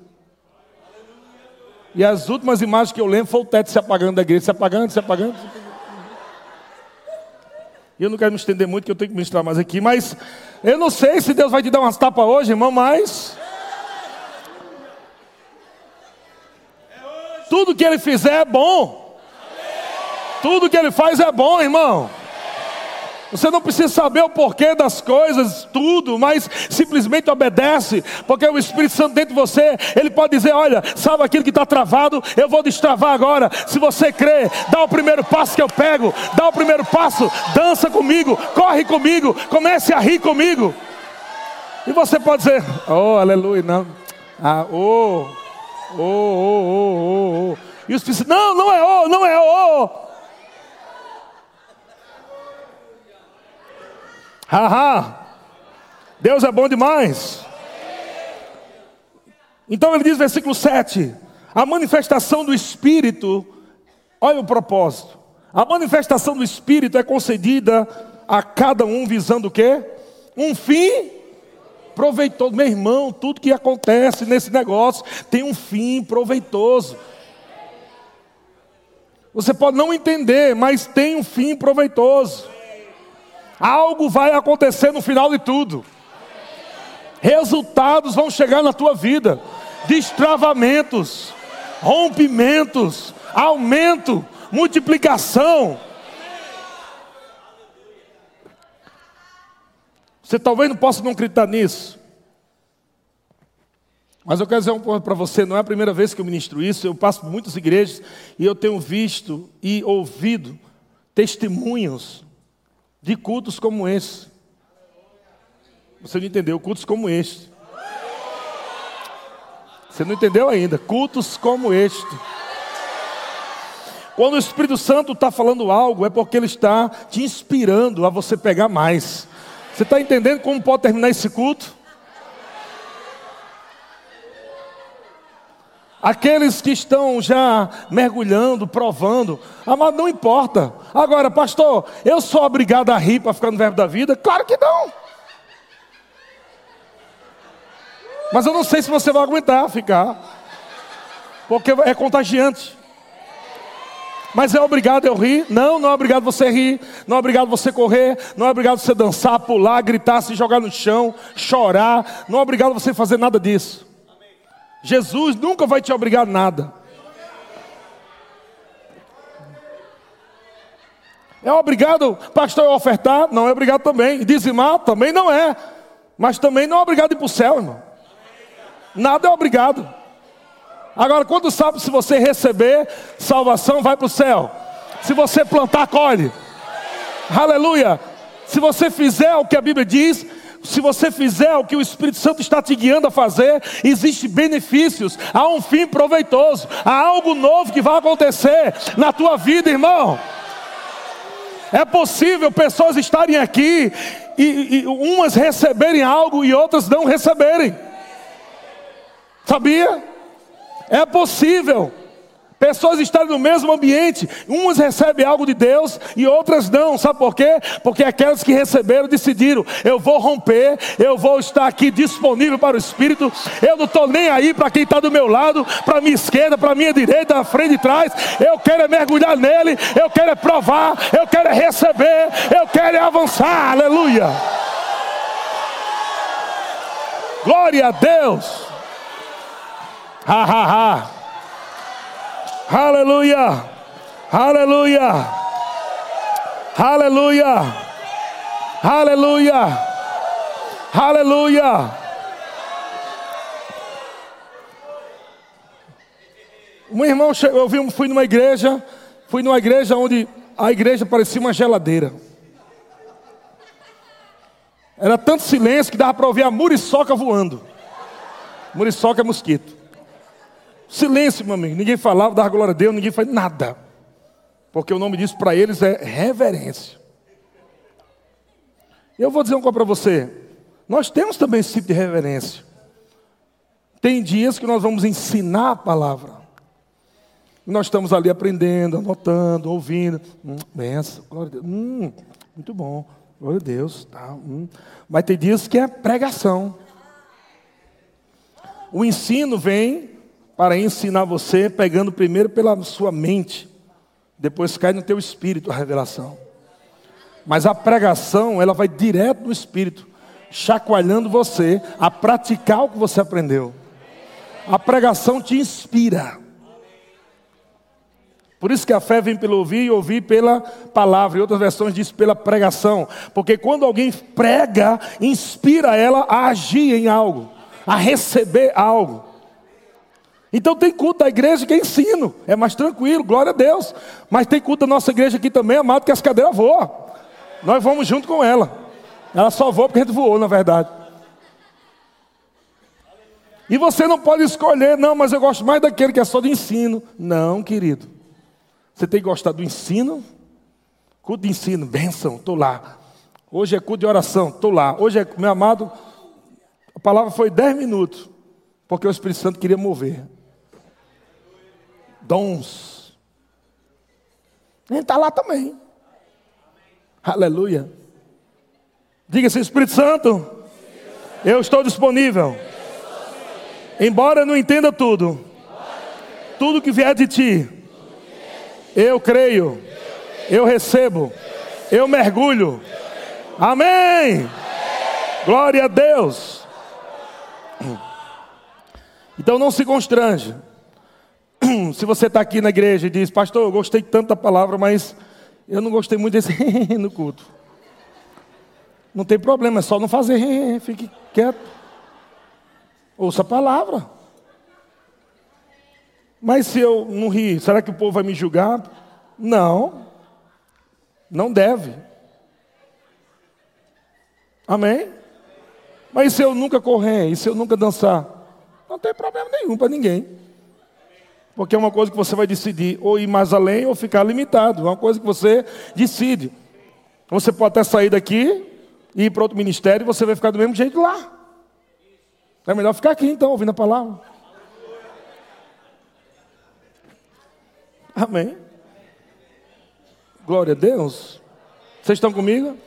E as últimas imagens que eu lembro foi o teto se apagando da igreja, se apagando, se apagando. E eu não quero me estender muito, que eu tenho que ministrar mais aqui. Mas eu não sei se Deus vai te dar umas tapas hoje, irmão, mas Tudo que ele fizer é bom. Tudo que ele faz é bom, irmão. Você não precisa saber o porquê das coisas, tudo, mas simplesmente obedece, porque o Espírito Santo dentro de você, ele pode dizer: Olha, sabe aquilo que está travado? Eu vou destravar agora. Se você crê, dá o primeiro passo que eu pego, dá o primeiro passo, dança comigo, corre comigo, comece a rir comigo. E você pode dizer: Oh, aleluia, não. Ah, oh. Oh, oh, oh, oh, oh. E os filhos, não, não é oh, não é oh. Haha. Deus é bom demais. Então ele diz, versículo 7: A manifestação do Espírito, olha o propósito. A manifestação do Espírito é concedida a cada um visando o quê? Um fim proveitoso. Meu irmão, tudo que acontece nesse negócio tem um fim proveitoso. Você pode não entender, mas tem um fim proveitoso. Algo vai acontecer no final de tudo. Resultados vão chegar na tua vida. Destravamentos, rompimentos, aumento, multiplicação. Você talvez não possa não acreditar nisso. Mas eu quero dizer um ponto para você, não é a primeira vez que eu ministro isso, eu passo por muitas igrejas e eu tenho visto e ouvido testemunhos de cultos como esse. Você não entendeu? Cultos como este. Você não entendeu ainda? Cultos como este. Quando o Espírito Santo está falando algo, é porque ele está te inspirando a você pegar mais. Você está entendendo como pode terminar esse culto? Aqueles que estão já mergulhando, provando, amado, não importa. Agora, pastor, eu sou obrigado a rir para ficar no verbo da vida? Claro que não. Mas eu não sei se você vai aguentar ficar, porque é contagiante. Mas é obrigado eu rir? Não, não é obrigado você rir, não é obrigado você correr, não é obrigado você dançar, pular, gritar, se jogar no chão, chorar, não é obrigado você fazer nada disso. Jesus nunca vai te obrigar a nada. É obrigado, pastor, a ofertar? Não é obrigado também. Dizimar? Também não é. Mas também não é obrigado ir para o céu, irmão. Nada é obrigado. Agora, quando sabe se você receber salvação, vai para o céu. Se você plantar, colhe. Aleluia. Se você fizer o que a Bíblia diz, se você fizer o que o Espírito Santo está te guiando a fazer, existem benefícios, há um fim proveitoso, há algo novo que vai acontecer na tua vida, irmão. É possível pessoas estarem aqui e, e umas receberem algo e outras não receberem. Sabia? É possível. Pessoas estarem no mesmo ambiente, umas recebem algo de Deus e outras não. Sabe por quê? Porque aquelas que receberam decidiram: eu vou romper, eu vou estar aqui disponível para o Espírito. Eu não estou nem aí para quem está do meu lado, para minha esquerda, para minha direita, frente e trás. Eu quero é mergulhar nele, eu quero é provar, eu quero é receber, eu quero é avançar. Aleluia. Glória a Deus. Ha ha ha. Aleluia! Aleluia! Aleluia! Aleluia! Aleluia! Um irmão chegou, eu fui numa igreja, fui numa igreja onde a igreja parecia uma geladeira. Era tanto silêncio que dava para ouvir a muriçoca voando. Muriçoca é mosquito. Silêncio, meu amigo. Ninguém falava, dava glória a Deus, ninguém faz nada. Porque o nome disso para eles é reverência. Eu vou dizer uma coisa para você. Nós temos também esse tipo de reverência. Tem dias que nós vamos ensinar a palavra. Nós estamos ali aprendendo, anotando, ouvindo. Hum, benção, glória a Deus. Hum, muito bom, glória a Deus. Tá, hum. Mas tem dias que é pregação. O ensino vem para ensinar você, pegando primeiro pela sua mente, depois cai no teu espírito a revelação. Mas a pregação, ela vai direto no espírito, chacoalhando você a praticar o que você aprendeu. A pregação te inspira. Por isso que a fé vem pelo ouvir e ouvir pela palavra. E outras versões diz pela pregação. Porque quando alguém prega, inspira ela a agir em algo, a receber algo. Então tem culto da igreja que é ensino, é mais tranquilo, glória a Deus. Mas tem culto da nossa igreja aqui também, amado, que as cadeiras voam. Nós vamos junto com ela. Ela só voa porque a gente voou, na verdade. E você não pode escolher, não, mas eu gosto mais daquele que é só de ensino. Não, querido. Você tem que gostar do ensino. Culto de ensino, bênção, estou lá. Hoje é culto de oração, estou lá. Hoje é, meu amado, a palavra foi 10 minutos, porque o Espírito Santo queria mover. Dons. A gente está lá também. Aleluia. Diga assim, Espírito Santo, eu estou disponível. Embora eu não entenda tudo, tudo que vier de ti, eu creio, eu recebo, eu mergulho. Amém. Glória a Deus. Então não se constrange. Se você está aqui na igreja e diz, pastor, eu gostei tanto da palavra, mas eu não gostei muito desse no culto. Não tem problema, é só não fazer, fique quieto. Ouça a palavra. Mas se eu não rir, será que o povo vai me julgar? Não. Não deve. Amém? Mas se eu nunca correr, e se eu nunca dançar? Não tem problema nenhum para ninguém. Porque é uma coisa que você vai decidir ou ir mais além ou ficar limitado. É uma coisa que você decide. Você pode até sair daqui e ir para outro ministério e você vai ficar do mesmo jeito lá. É melhor ficar aqui então, ouvindo a palavra. Amém. Glória a Deus. Vocês estão comigo?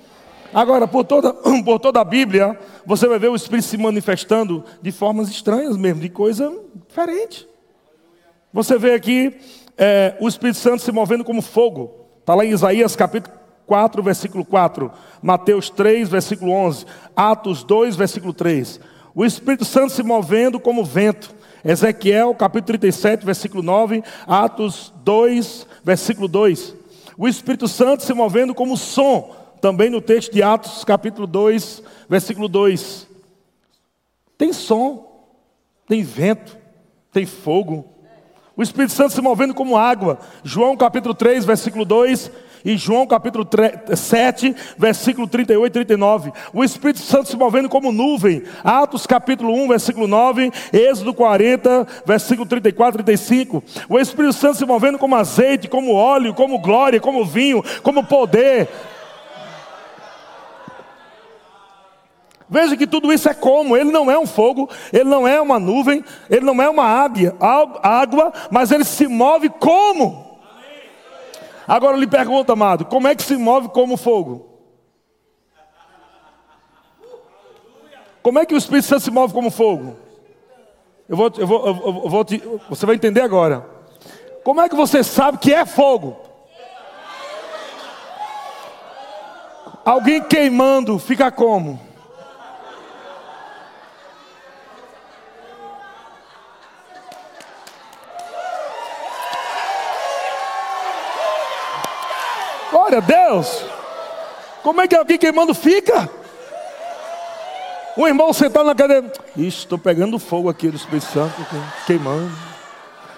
Agora, por toda, por toda a Bíblia, você vai ver o Espírito se manifestando de formas estranhas mesmo, de coisa diferente. Você vê aqui é, o Espírito Santo se movendo como fogo. Está lá em Isaías capítulo 4, versículo 4, Mateus 3, versículo 11, Atos 2, versículo 3. O Espírito Santo se movendo como vento. Ezequiel capítulo 37, versículo 9, Atos 2, versículo 2. O Espírito Santo se movendo como som, também no texto de Atos capítulo 2, versículo 2. Tem som, tem vento, tem fogo. O Espírito Santo se movendo como água. João capítulo 3, versículo 2 e João capítulo 3, 7, versículo 38 e 39. O Espírito Santo se movendo como nuvem. Atos capítulo 1, versículo 9, Êxodo 40, versículo 34 e 35. O Espírito Santo se movendo como azeite, como óleo, como glória, como vinho, como poder. Veja que tudo isso é como, ele não é um fogo, ele não é uma nuvem, ele não é uma águia, água, mas ele se move como? Agora eu lhe pergunto, amado, como é que se move como fogo? Como é que o Espírito Santo se move como fogo? Eu vou, eu vou, eu vou te, você vai entender agora. Como é que você sabe que é fogo? Alguém queimando fica como? Glória a Deus. Como é que alguém queimando fica? Um irmão sentado na cadeira. Ixi, estou pegando fogo aqui do Espírito Santo, queimando.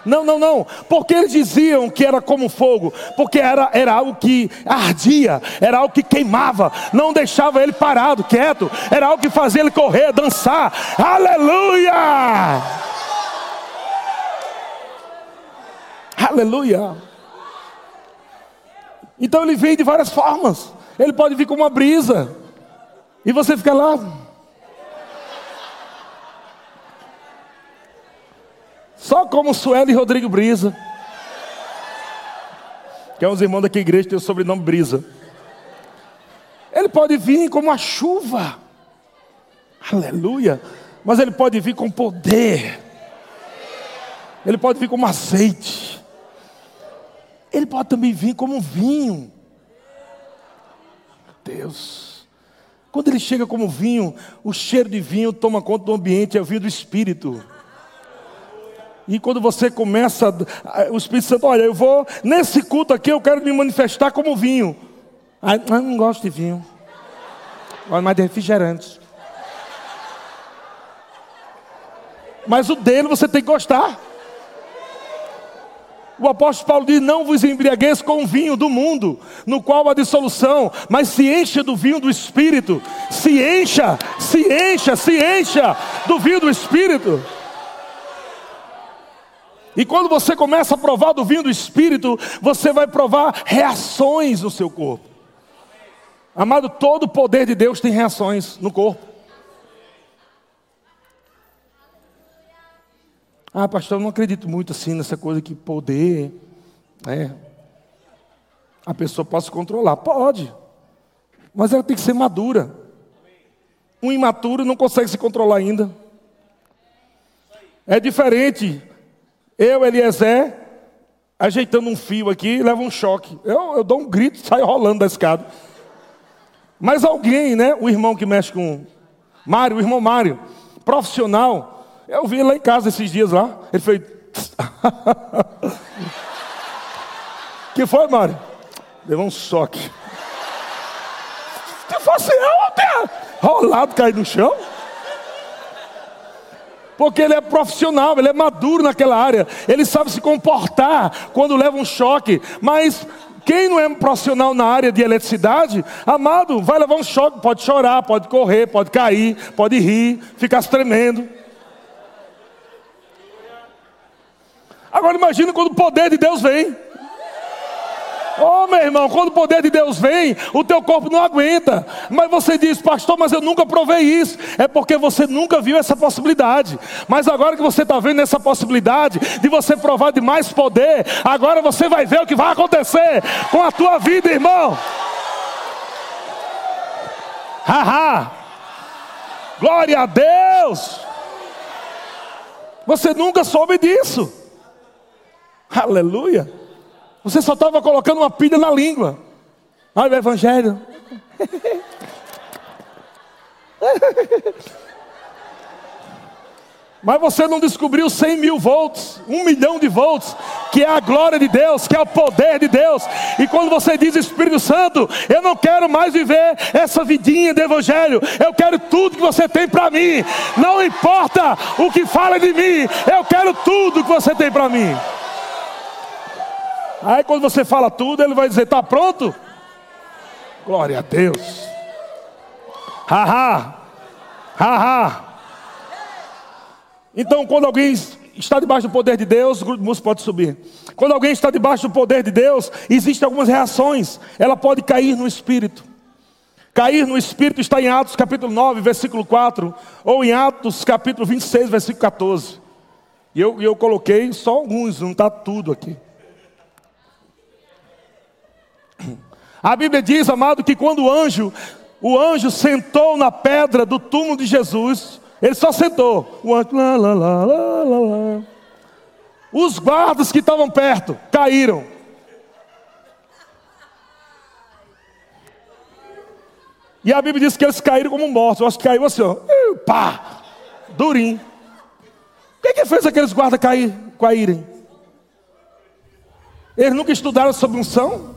Não, não, não. Porque eles diziam que era como fogo. Porque era, era algo que ardia, era algo que queimava, não deixava ele parado, quieto. Era algo que fazia ele correr, dançar. Aleluia! Aleluia! Então ele vem de várias formas. Ele pode vir como uma brisa. E você fica lá. Só como Sueli e Rodrigo Brisa. Que é uns irmãos daqui da igreja que tem o sobrenome Brisa. Ele pode vir como a chuva. Aleluia. Mas ele pode vir com poder. Ele pode vir como azeite. Ele pode também vir como um vinho. Deus. Quando ele chega como vinho, o cheiro de vinho toma conta do ambiente, é o vinho do Espírito. E quando você começa, o Espírito Santo, olha, eu vou, nesse culto aqui, eu quero me manifestar como vinho. Ah, não gosto de vinho. Olha, mais de refrigerante. Mas o dele você tem que gostar. O apóstolo Paulo diz: Não vos embriagueis com o vinho do mundo, no qual há dissolução, mas se encha do vinho do Espírito. Se encha, se encha, se encha do vinho do Espírito. E quando você começa a provar do vinho do Espírito, você vai provar reações no seu corpo. Amado, todo o poder de Deus tem reações no corpo. Ah, pastor, eu não acredito muito assim nessa coisa que poder, né? A pessoa pode se controlar. Pode. Mas ela tem que ser madura. Um imaturo não consegue se controlar ainda. É diferente. Eu, Eliezer, ajeitando um fio aqui, leva um choque. Eu, eu dou um grito, saio rolando da escada. Mas alguém, né? O irmão que mexe com. Mário, o irmão Mário, profissional. Eu vi ele lá em casa esses dias lá. Ele fez. que foi, Mário? Deu um choque. Se fosse eu, até rolado, cair no chão. Porque ele é profissional, ele é maduro naquela área, ele sabe se comportar quando leva um choque. Mas quem não é profissional na área de eletricidade, amado, vai levar um choque, pode chorar, pode correr, pode cair, pode rir, ficar tremendo. Agora imagina quando o poder de Deus vem. Oh, meu irmão, quando o poder de Deus vem, o teu corpo não aguenta. Mas você diz, pastor, mas eu nunca provei isso. É porque você nunca viu essa possibilidade. Mas agora que você está vendo essa possibilidade de você provar de mais poder, agora você vai ver o que vai acontecer com a tua vida, irmão. Haha! Glória a Deus! Você nunca soube disso. Aleluia! Você só estava colocando uma pilha na língua. Olha o Evangelho. Mas você não descobriu 100 mil volts, um milhão de volts, que é a glória de Deus, que é o poder de Deus. E quando você diz Espírito Santo, eu não quero mais viver essa vidinha de Evangelho, eu quero tudo que você tem para mim. Não importa o que fala de mim, eu quero tudo que você tem para mim. Aí quando você fala tudo, ele vai dizer: está pronto? Glória a Deus. Haha. Haha. Então, quando alguém está debaixo do poder de Deus, o grupo de música pode subir. Quando alguém está debaixo do poder de Deus, existem algumas reações. Ela pode cair no espírito. Cair no espírito está em Atos capítulo 9, versículo 4, ou em Atos capítulo 26, versículo 14. E eu, eu coloquei só alguns, não está tudo aqui. A Bíblia diz, amado, que quando o anjo, o anjo sentou na pedra do túmulo de Jesus, ele só sentou. O anjo, lá, lá, lá, lá, lá. Os guardas que estavam perto caíram. E a Bíblia diz que eles caíram como mortos. Eu acho que caiu assim, ó. Pá! Durinho. O que, que fez aqueles guardas cair, caírem? Eles nunca estudaram sobre unção?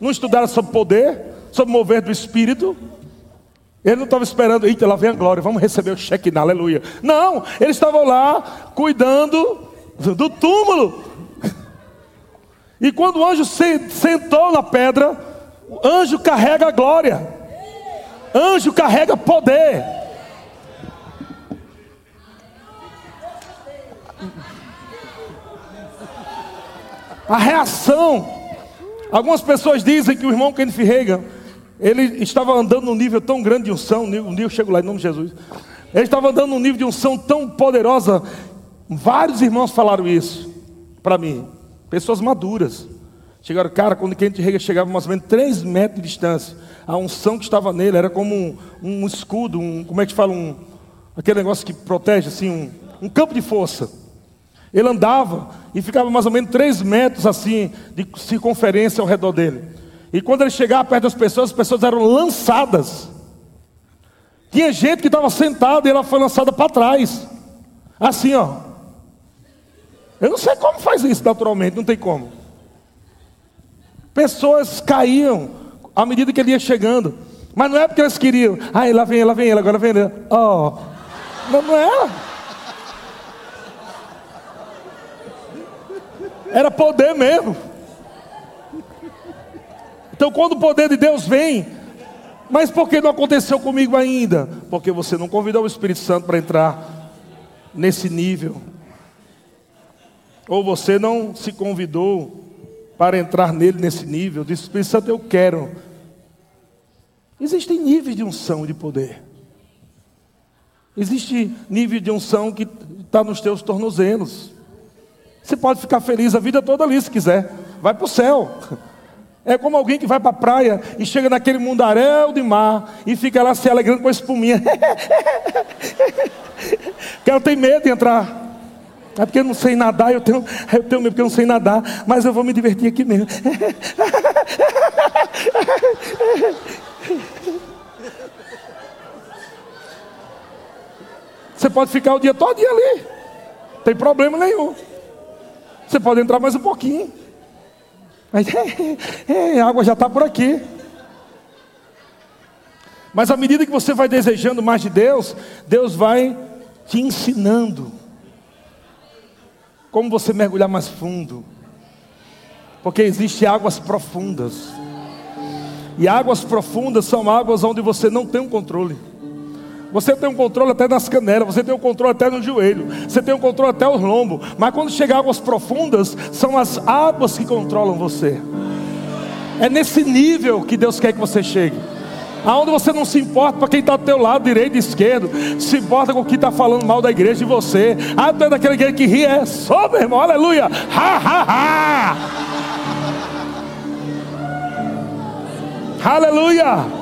Não estudaram sobre poder, sobre mover do Espírito. Ele não estava esperando, eita, lá vem a glória, vamos receber o cheque, aleluia. Não, eles estavam lá cuidando do túmulo. E quando o anjo sentou na pedra, o anjo carrega a glória, anjo carrega poder. A reação Algumas pessoas dizem que o irmão Kenneth Reagan, ele estava andando num nível tão grande de unção, um dia eu chego lá em nome de Jesus. Ele estava andando num nível de unção tão poderosa. Vários irmãos falaram isso para mim, pessoas maduras. Chegaram, cara, quando Kenneth Reagan chegava mais ou menos 3 metros de distância, a unção que estava nele era como um, um escudo, um, como é que fala, um, aquele negócio que protege, assim, um, um campo de força. Ele andava e ficava mais ou menos três metros assim de circunferência ao redor dele. E quando ele chegava perto das pessoas, as pessoas eram lançadas. Tinha gente que estava sentada e ela foi lançada para trás. Assim, ó. Eu não sei como faz isso naturalmente, não tem como. Pessoas caíam à medida que ele ia chegando. Mas não é porque eles queriam. Ah, lá vem, lá vem agora vem ele. Oh. Não, não era. Era poder mesmo. Então, quando o poder de Deus vem, mas por que não aconteceu comigo ainda? Porque você não convidou o Espírito Santo para entrar nesse nível. Ou você não se convidou para entrar nele nesse nível. Disse, Espírito Santo, eu quero. Existem níveis de unção e de poder. Existe nível de unção que está nos teus tornozelos. Você pode ficar feliz a vida toda ali se quiser. Vai para o céu. É como alguém que vai para a praia e chega naquele mundaréu de mar e fica lá se alegrando com a espuminha. Porque ela tem medo de entrar. É porque eu não sei nadar, eu tenho, eu tenho medo porque eu não sei nadar, mas eu vou me divertir aqui mesmo. Você pode ficar o dia todo ali, não tem problema nenhum. Você pode entrar mais um pouquinho. Mas é, a água já está por aqui. Mas à medida que você vai desejando mais de Deus, Deus vai te ensinando como você mergulhar mais fundo. Porque existem águas profundas. E águas profundas são águas onde você não tem um controle. Você tem um controle até nas canelas, você tem um controle até no joelho, você tem um controle até os lombos. Mas quando chega águas profundas, são as águas que controlam você. É nesse nível que Deus quer que você chegue. Aonde você não se importa para quem está do teu lado, direito e esquerdo, se importa com quem está falando mal da igreja de você. Ah, tu é daquele igreja que ri, é só, meu irmão, aleluia, ha, ha, ha. Aleluia.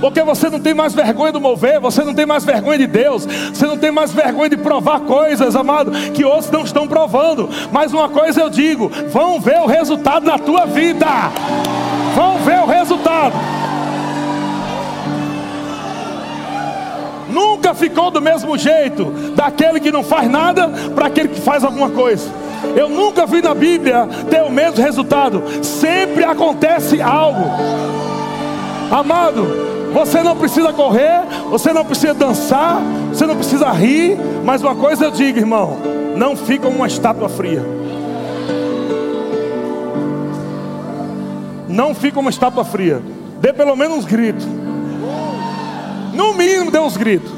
Porque você não tem mais vergonha do mover, você não tem mais vergonha de Deus, você não tem mais vergonha de provar coisas, amado, que outros não estão provando. Mas uma coisa eu digo: vão ver o resultado na tua vida, vão ver o resultado. Nunca ficou do mesmo jeito, daquele que não faz nada para aquele que faz alguma coisa. Eu nunca vi na Bíblia ter o mesmo resultado. Sempre acontece algo. Amado, você não precisa correr, você não precisa dançar, você não precisa rir, mas uma coisa eu digo, irmão: não fica uma estátua fria. Não fica uma estátua fria. Dê pelo menos uns gritos. No mínimo, dê uns gritos.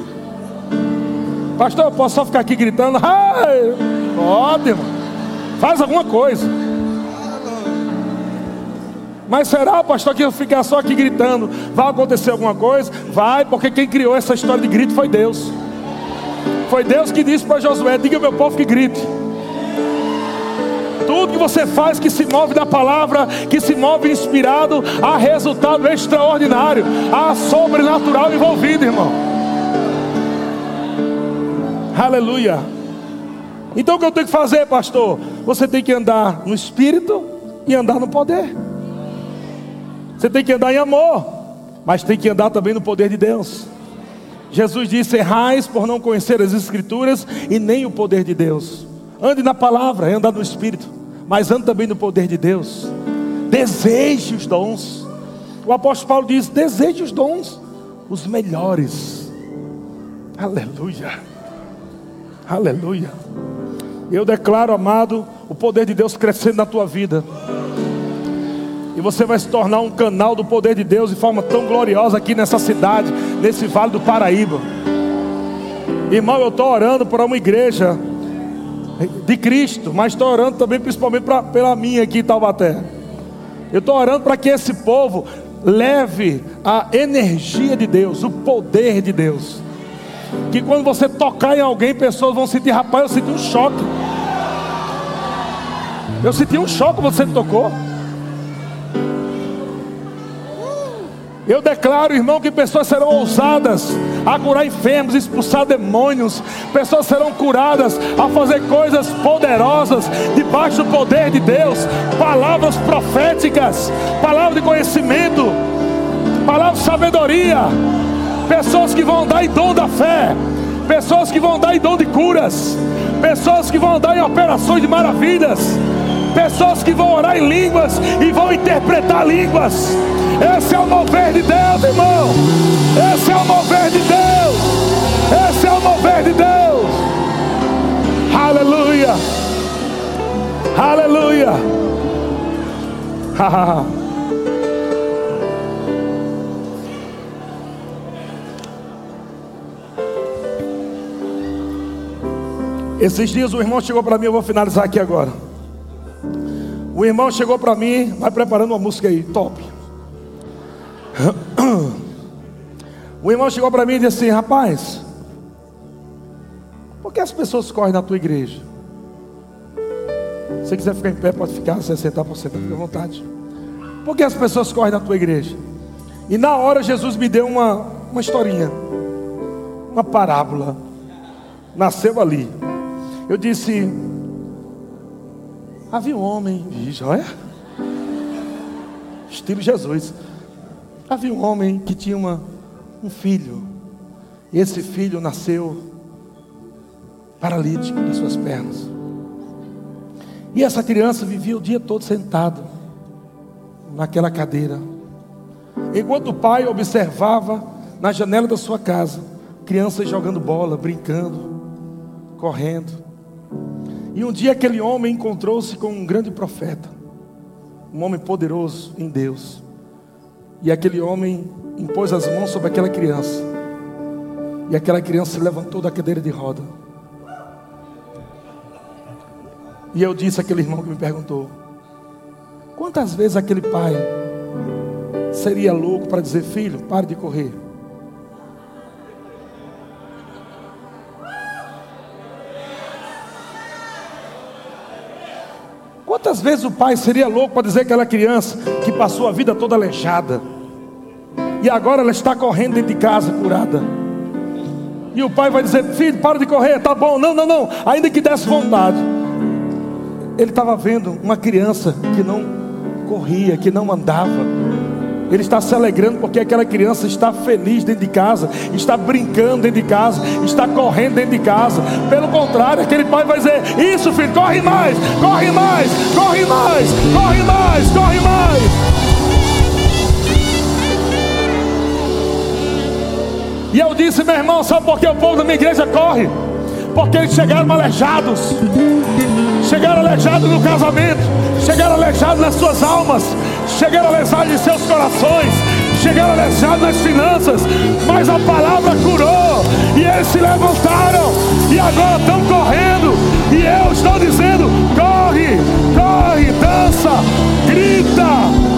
Pastor, eu posso só ficar aqui gritando? Ai, irmão. Faz alguma coisa. Mas será, pastor, que eu ficar só aqui gritando, vai acontecer alguma coisa? Vai, porque quem criou essa história de grito foi Deus. Foi Deus que disse para Josué: diga ao meu povo que grite. Tudo que você faz que se move da palavra, que se move inspirado, há resultado extraordinário, há sobrenatural envolvido, irmão. Aleluia. Então o que eu tenho que fazer, pastor? Você tem que andar no espírito e andar no poder. Você tem que andar em amor, mas tem que andar também no poder de Deus. Jesus disse: Errais por não conhecer as Escrituras e nem o poder de Deus. Ande na palavra, anda no Espírito, mas ande também no poder de Deus. Deseje os dons. O apóstolo Paulo diz: deseje os dons, os melhores. Aleluia. Aleluia. Eu declaro, amado, o poder de Deus crescendo na tua vida. E você vai se tornar um canal do poder de Deus de forma tão gloriosa aqui nessa cidade, nesse vale do Paraíba. Irmão, eu estou orando por uma igreja de Cristo, mas estou orando também principalmente pra, pela minha aqui em Taubaté. Eu estou orando para que esse povo leve a energia de Deus, o poder de Deus. Que quando você tocar em alguém, pessoas vão sentir, rapaz, eu senti um choque. Eu senti um choque quando você tocou. Eu declaro, irmão, que pessoas serão ousadas a curar enfermos, expulsar demônios. Pessoas serão curadas a fazer coisas poderosas debaixo do poder de Deus. Palavras proféticas, palavras de conhecimento, palavras de sabedoria. Pessoas que vão dar em dom da fé, pessoas que vão dar em dom de curas, pessoas que vão dar em operações de maravilhas, pessoas que vão orar em línguas e vão interpretar línguas esse é o mover de Deus, irmão. Esse é o mover de Deus. Esse é o mover de Deus. Aleluia. Aleluia. Esses dias o irmão chegou para mim, eu vou finalizar aqui agora. O irmão chegou para mim, vai preparando uma música aí, top. O irmão chegou para mim e disse assim: Rapaz, por que as pessoas correm na tua igreja? Se quiser ficar em pé, pode ficar, 60%, fica à vontade. Por que as pessoas correm na tua igreja? E na hora Jesus me deu uma, uma historinha, uma parábola. Nasceu ali. Eu disse: havia um homem, olha, estilo Jesus. Havia um homem que tinha uma, um filho. E esse filho nasceu paralítico das suas pernas. E essa criança vivia o dia todo sentado naquela cadeira. Enquanto o pai observava na janela da sua casa, crianças jogando bola, brincando, correndo. E um dia aquele homem encontrou-se com um grande profeta, um homem poderoso em Deus. E aquele homem impôs as mãos sobre aquela criança. E aquela criança se levantou da cadeira de roda. E eu disse àquele irmão que me perguntou: Quantas vezes aquele pai seria louco para dizer, filho, pare de correr? Quantas vezes o pai seria louco para dizer aquela criança que passou a vida toda aleijada e agora ela está correndo dentro de casa curada? E o pai vai dizer: Filho, para de correr, tá bom, não, não, não, ainda que desse vontade. Ele estava vendo uma criança que não corria, que não andava. Ele está se alegrando porque aquela criança está feliz dentro de casa, está brincando dentro de casa, está correndo dentro de casa. Pelo contrário, aquele pai vai dizer: Isso, filho, corre mais, corre mais, corre mais, corre mais, corre mais. E eu disse, meu irmão, sabe por que o povo da minha igreja corre? Porque eles chegaram aleijados, chegaram aleijados no casamento, chegaram aleijados nas suas almas, chegaram aleijados em seus corações, chegaram aleijados nas finanças, mas a palavra curou, e eles se levantaram, e agora estão correndo, e eu estou dizendo: corre, corre, dança, grita.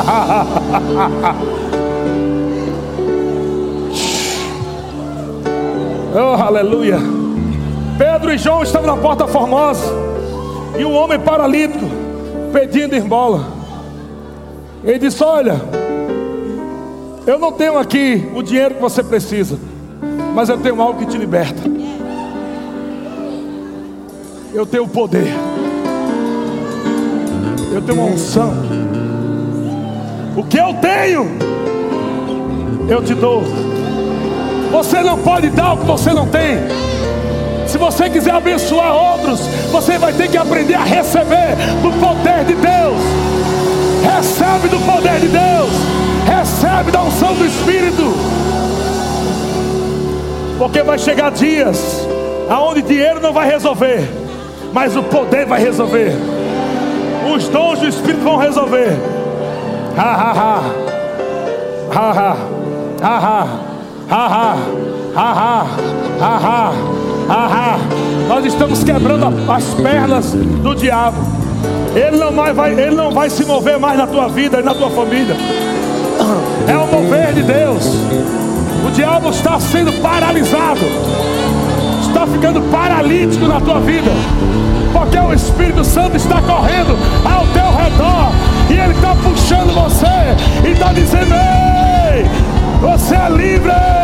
oh, aleluia. Pedro e João estavam na porta formosa. E um homem paralítico pedindo esmola. Ele disse: Olha, eu não tenho aqui o dinheiro que você precisa, mas eu tenho algo que te liberta. Eu tenho o poder. Eu tenho uma unção o que eu tenho, eu te dou. Você não pode dar o que você não tem. Se você quiser abençoar outros, você vai ter que aprender a receber do poder de Deus. Recebe do poder de Deus. Recebe da unção do Espírito. Porque vai chegar dias aonde dinheiro não vai resolver, mas o poder vai resolver. Os dons do Espírito vão resolver. Ha ha ha. Ha ha. Ha ha. Ha. Nós estamos quebrando as pernas do diabo. Ele não, vai, ele não vai se mover mais na tua vida e na tua família. É o mover de Deus. O diabo está sendo paralisado. Está ficando paralítico na tua vida. Porque o Espírito Santo está correndo ao teu redor. E Ele está puxando você e está dizendo: Ei, você é livre!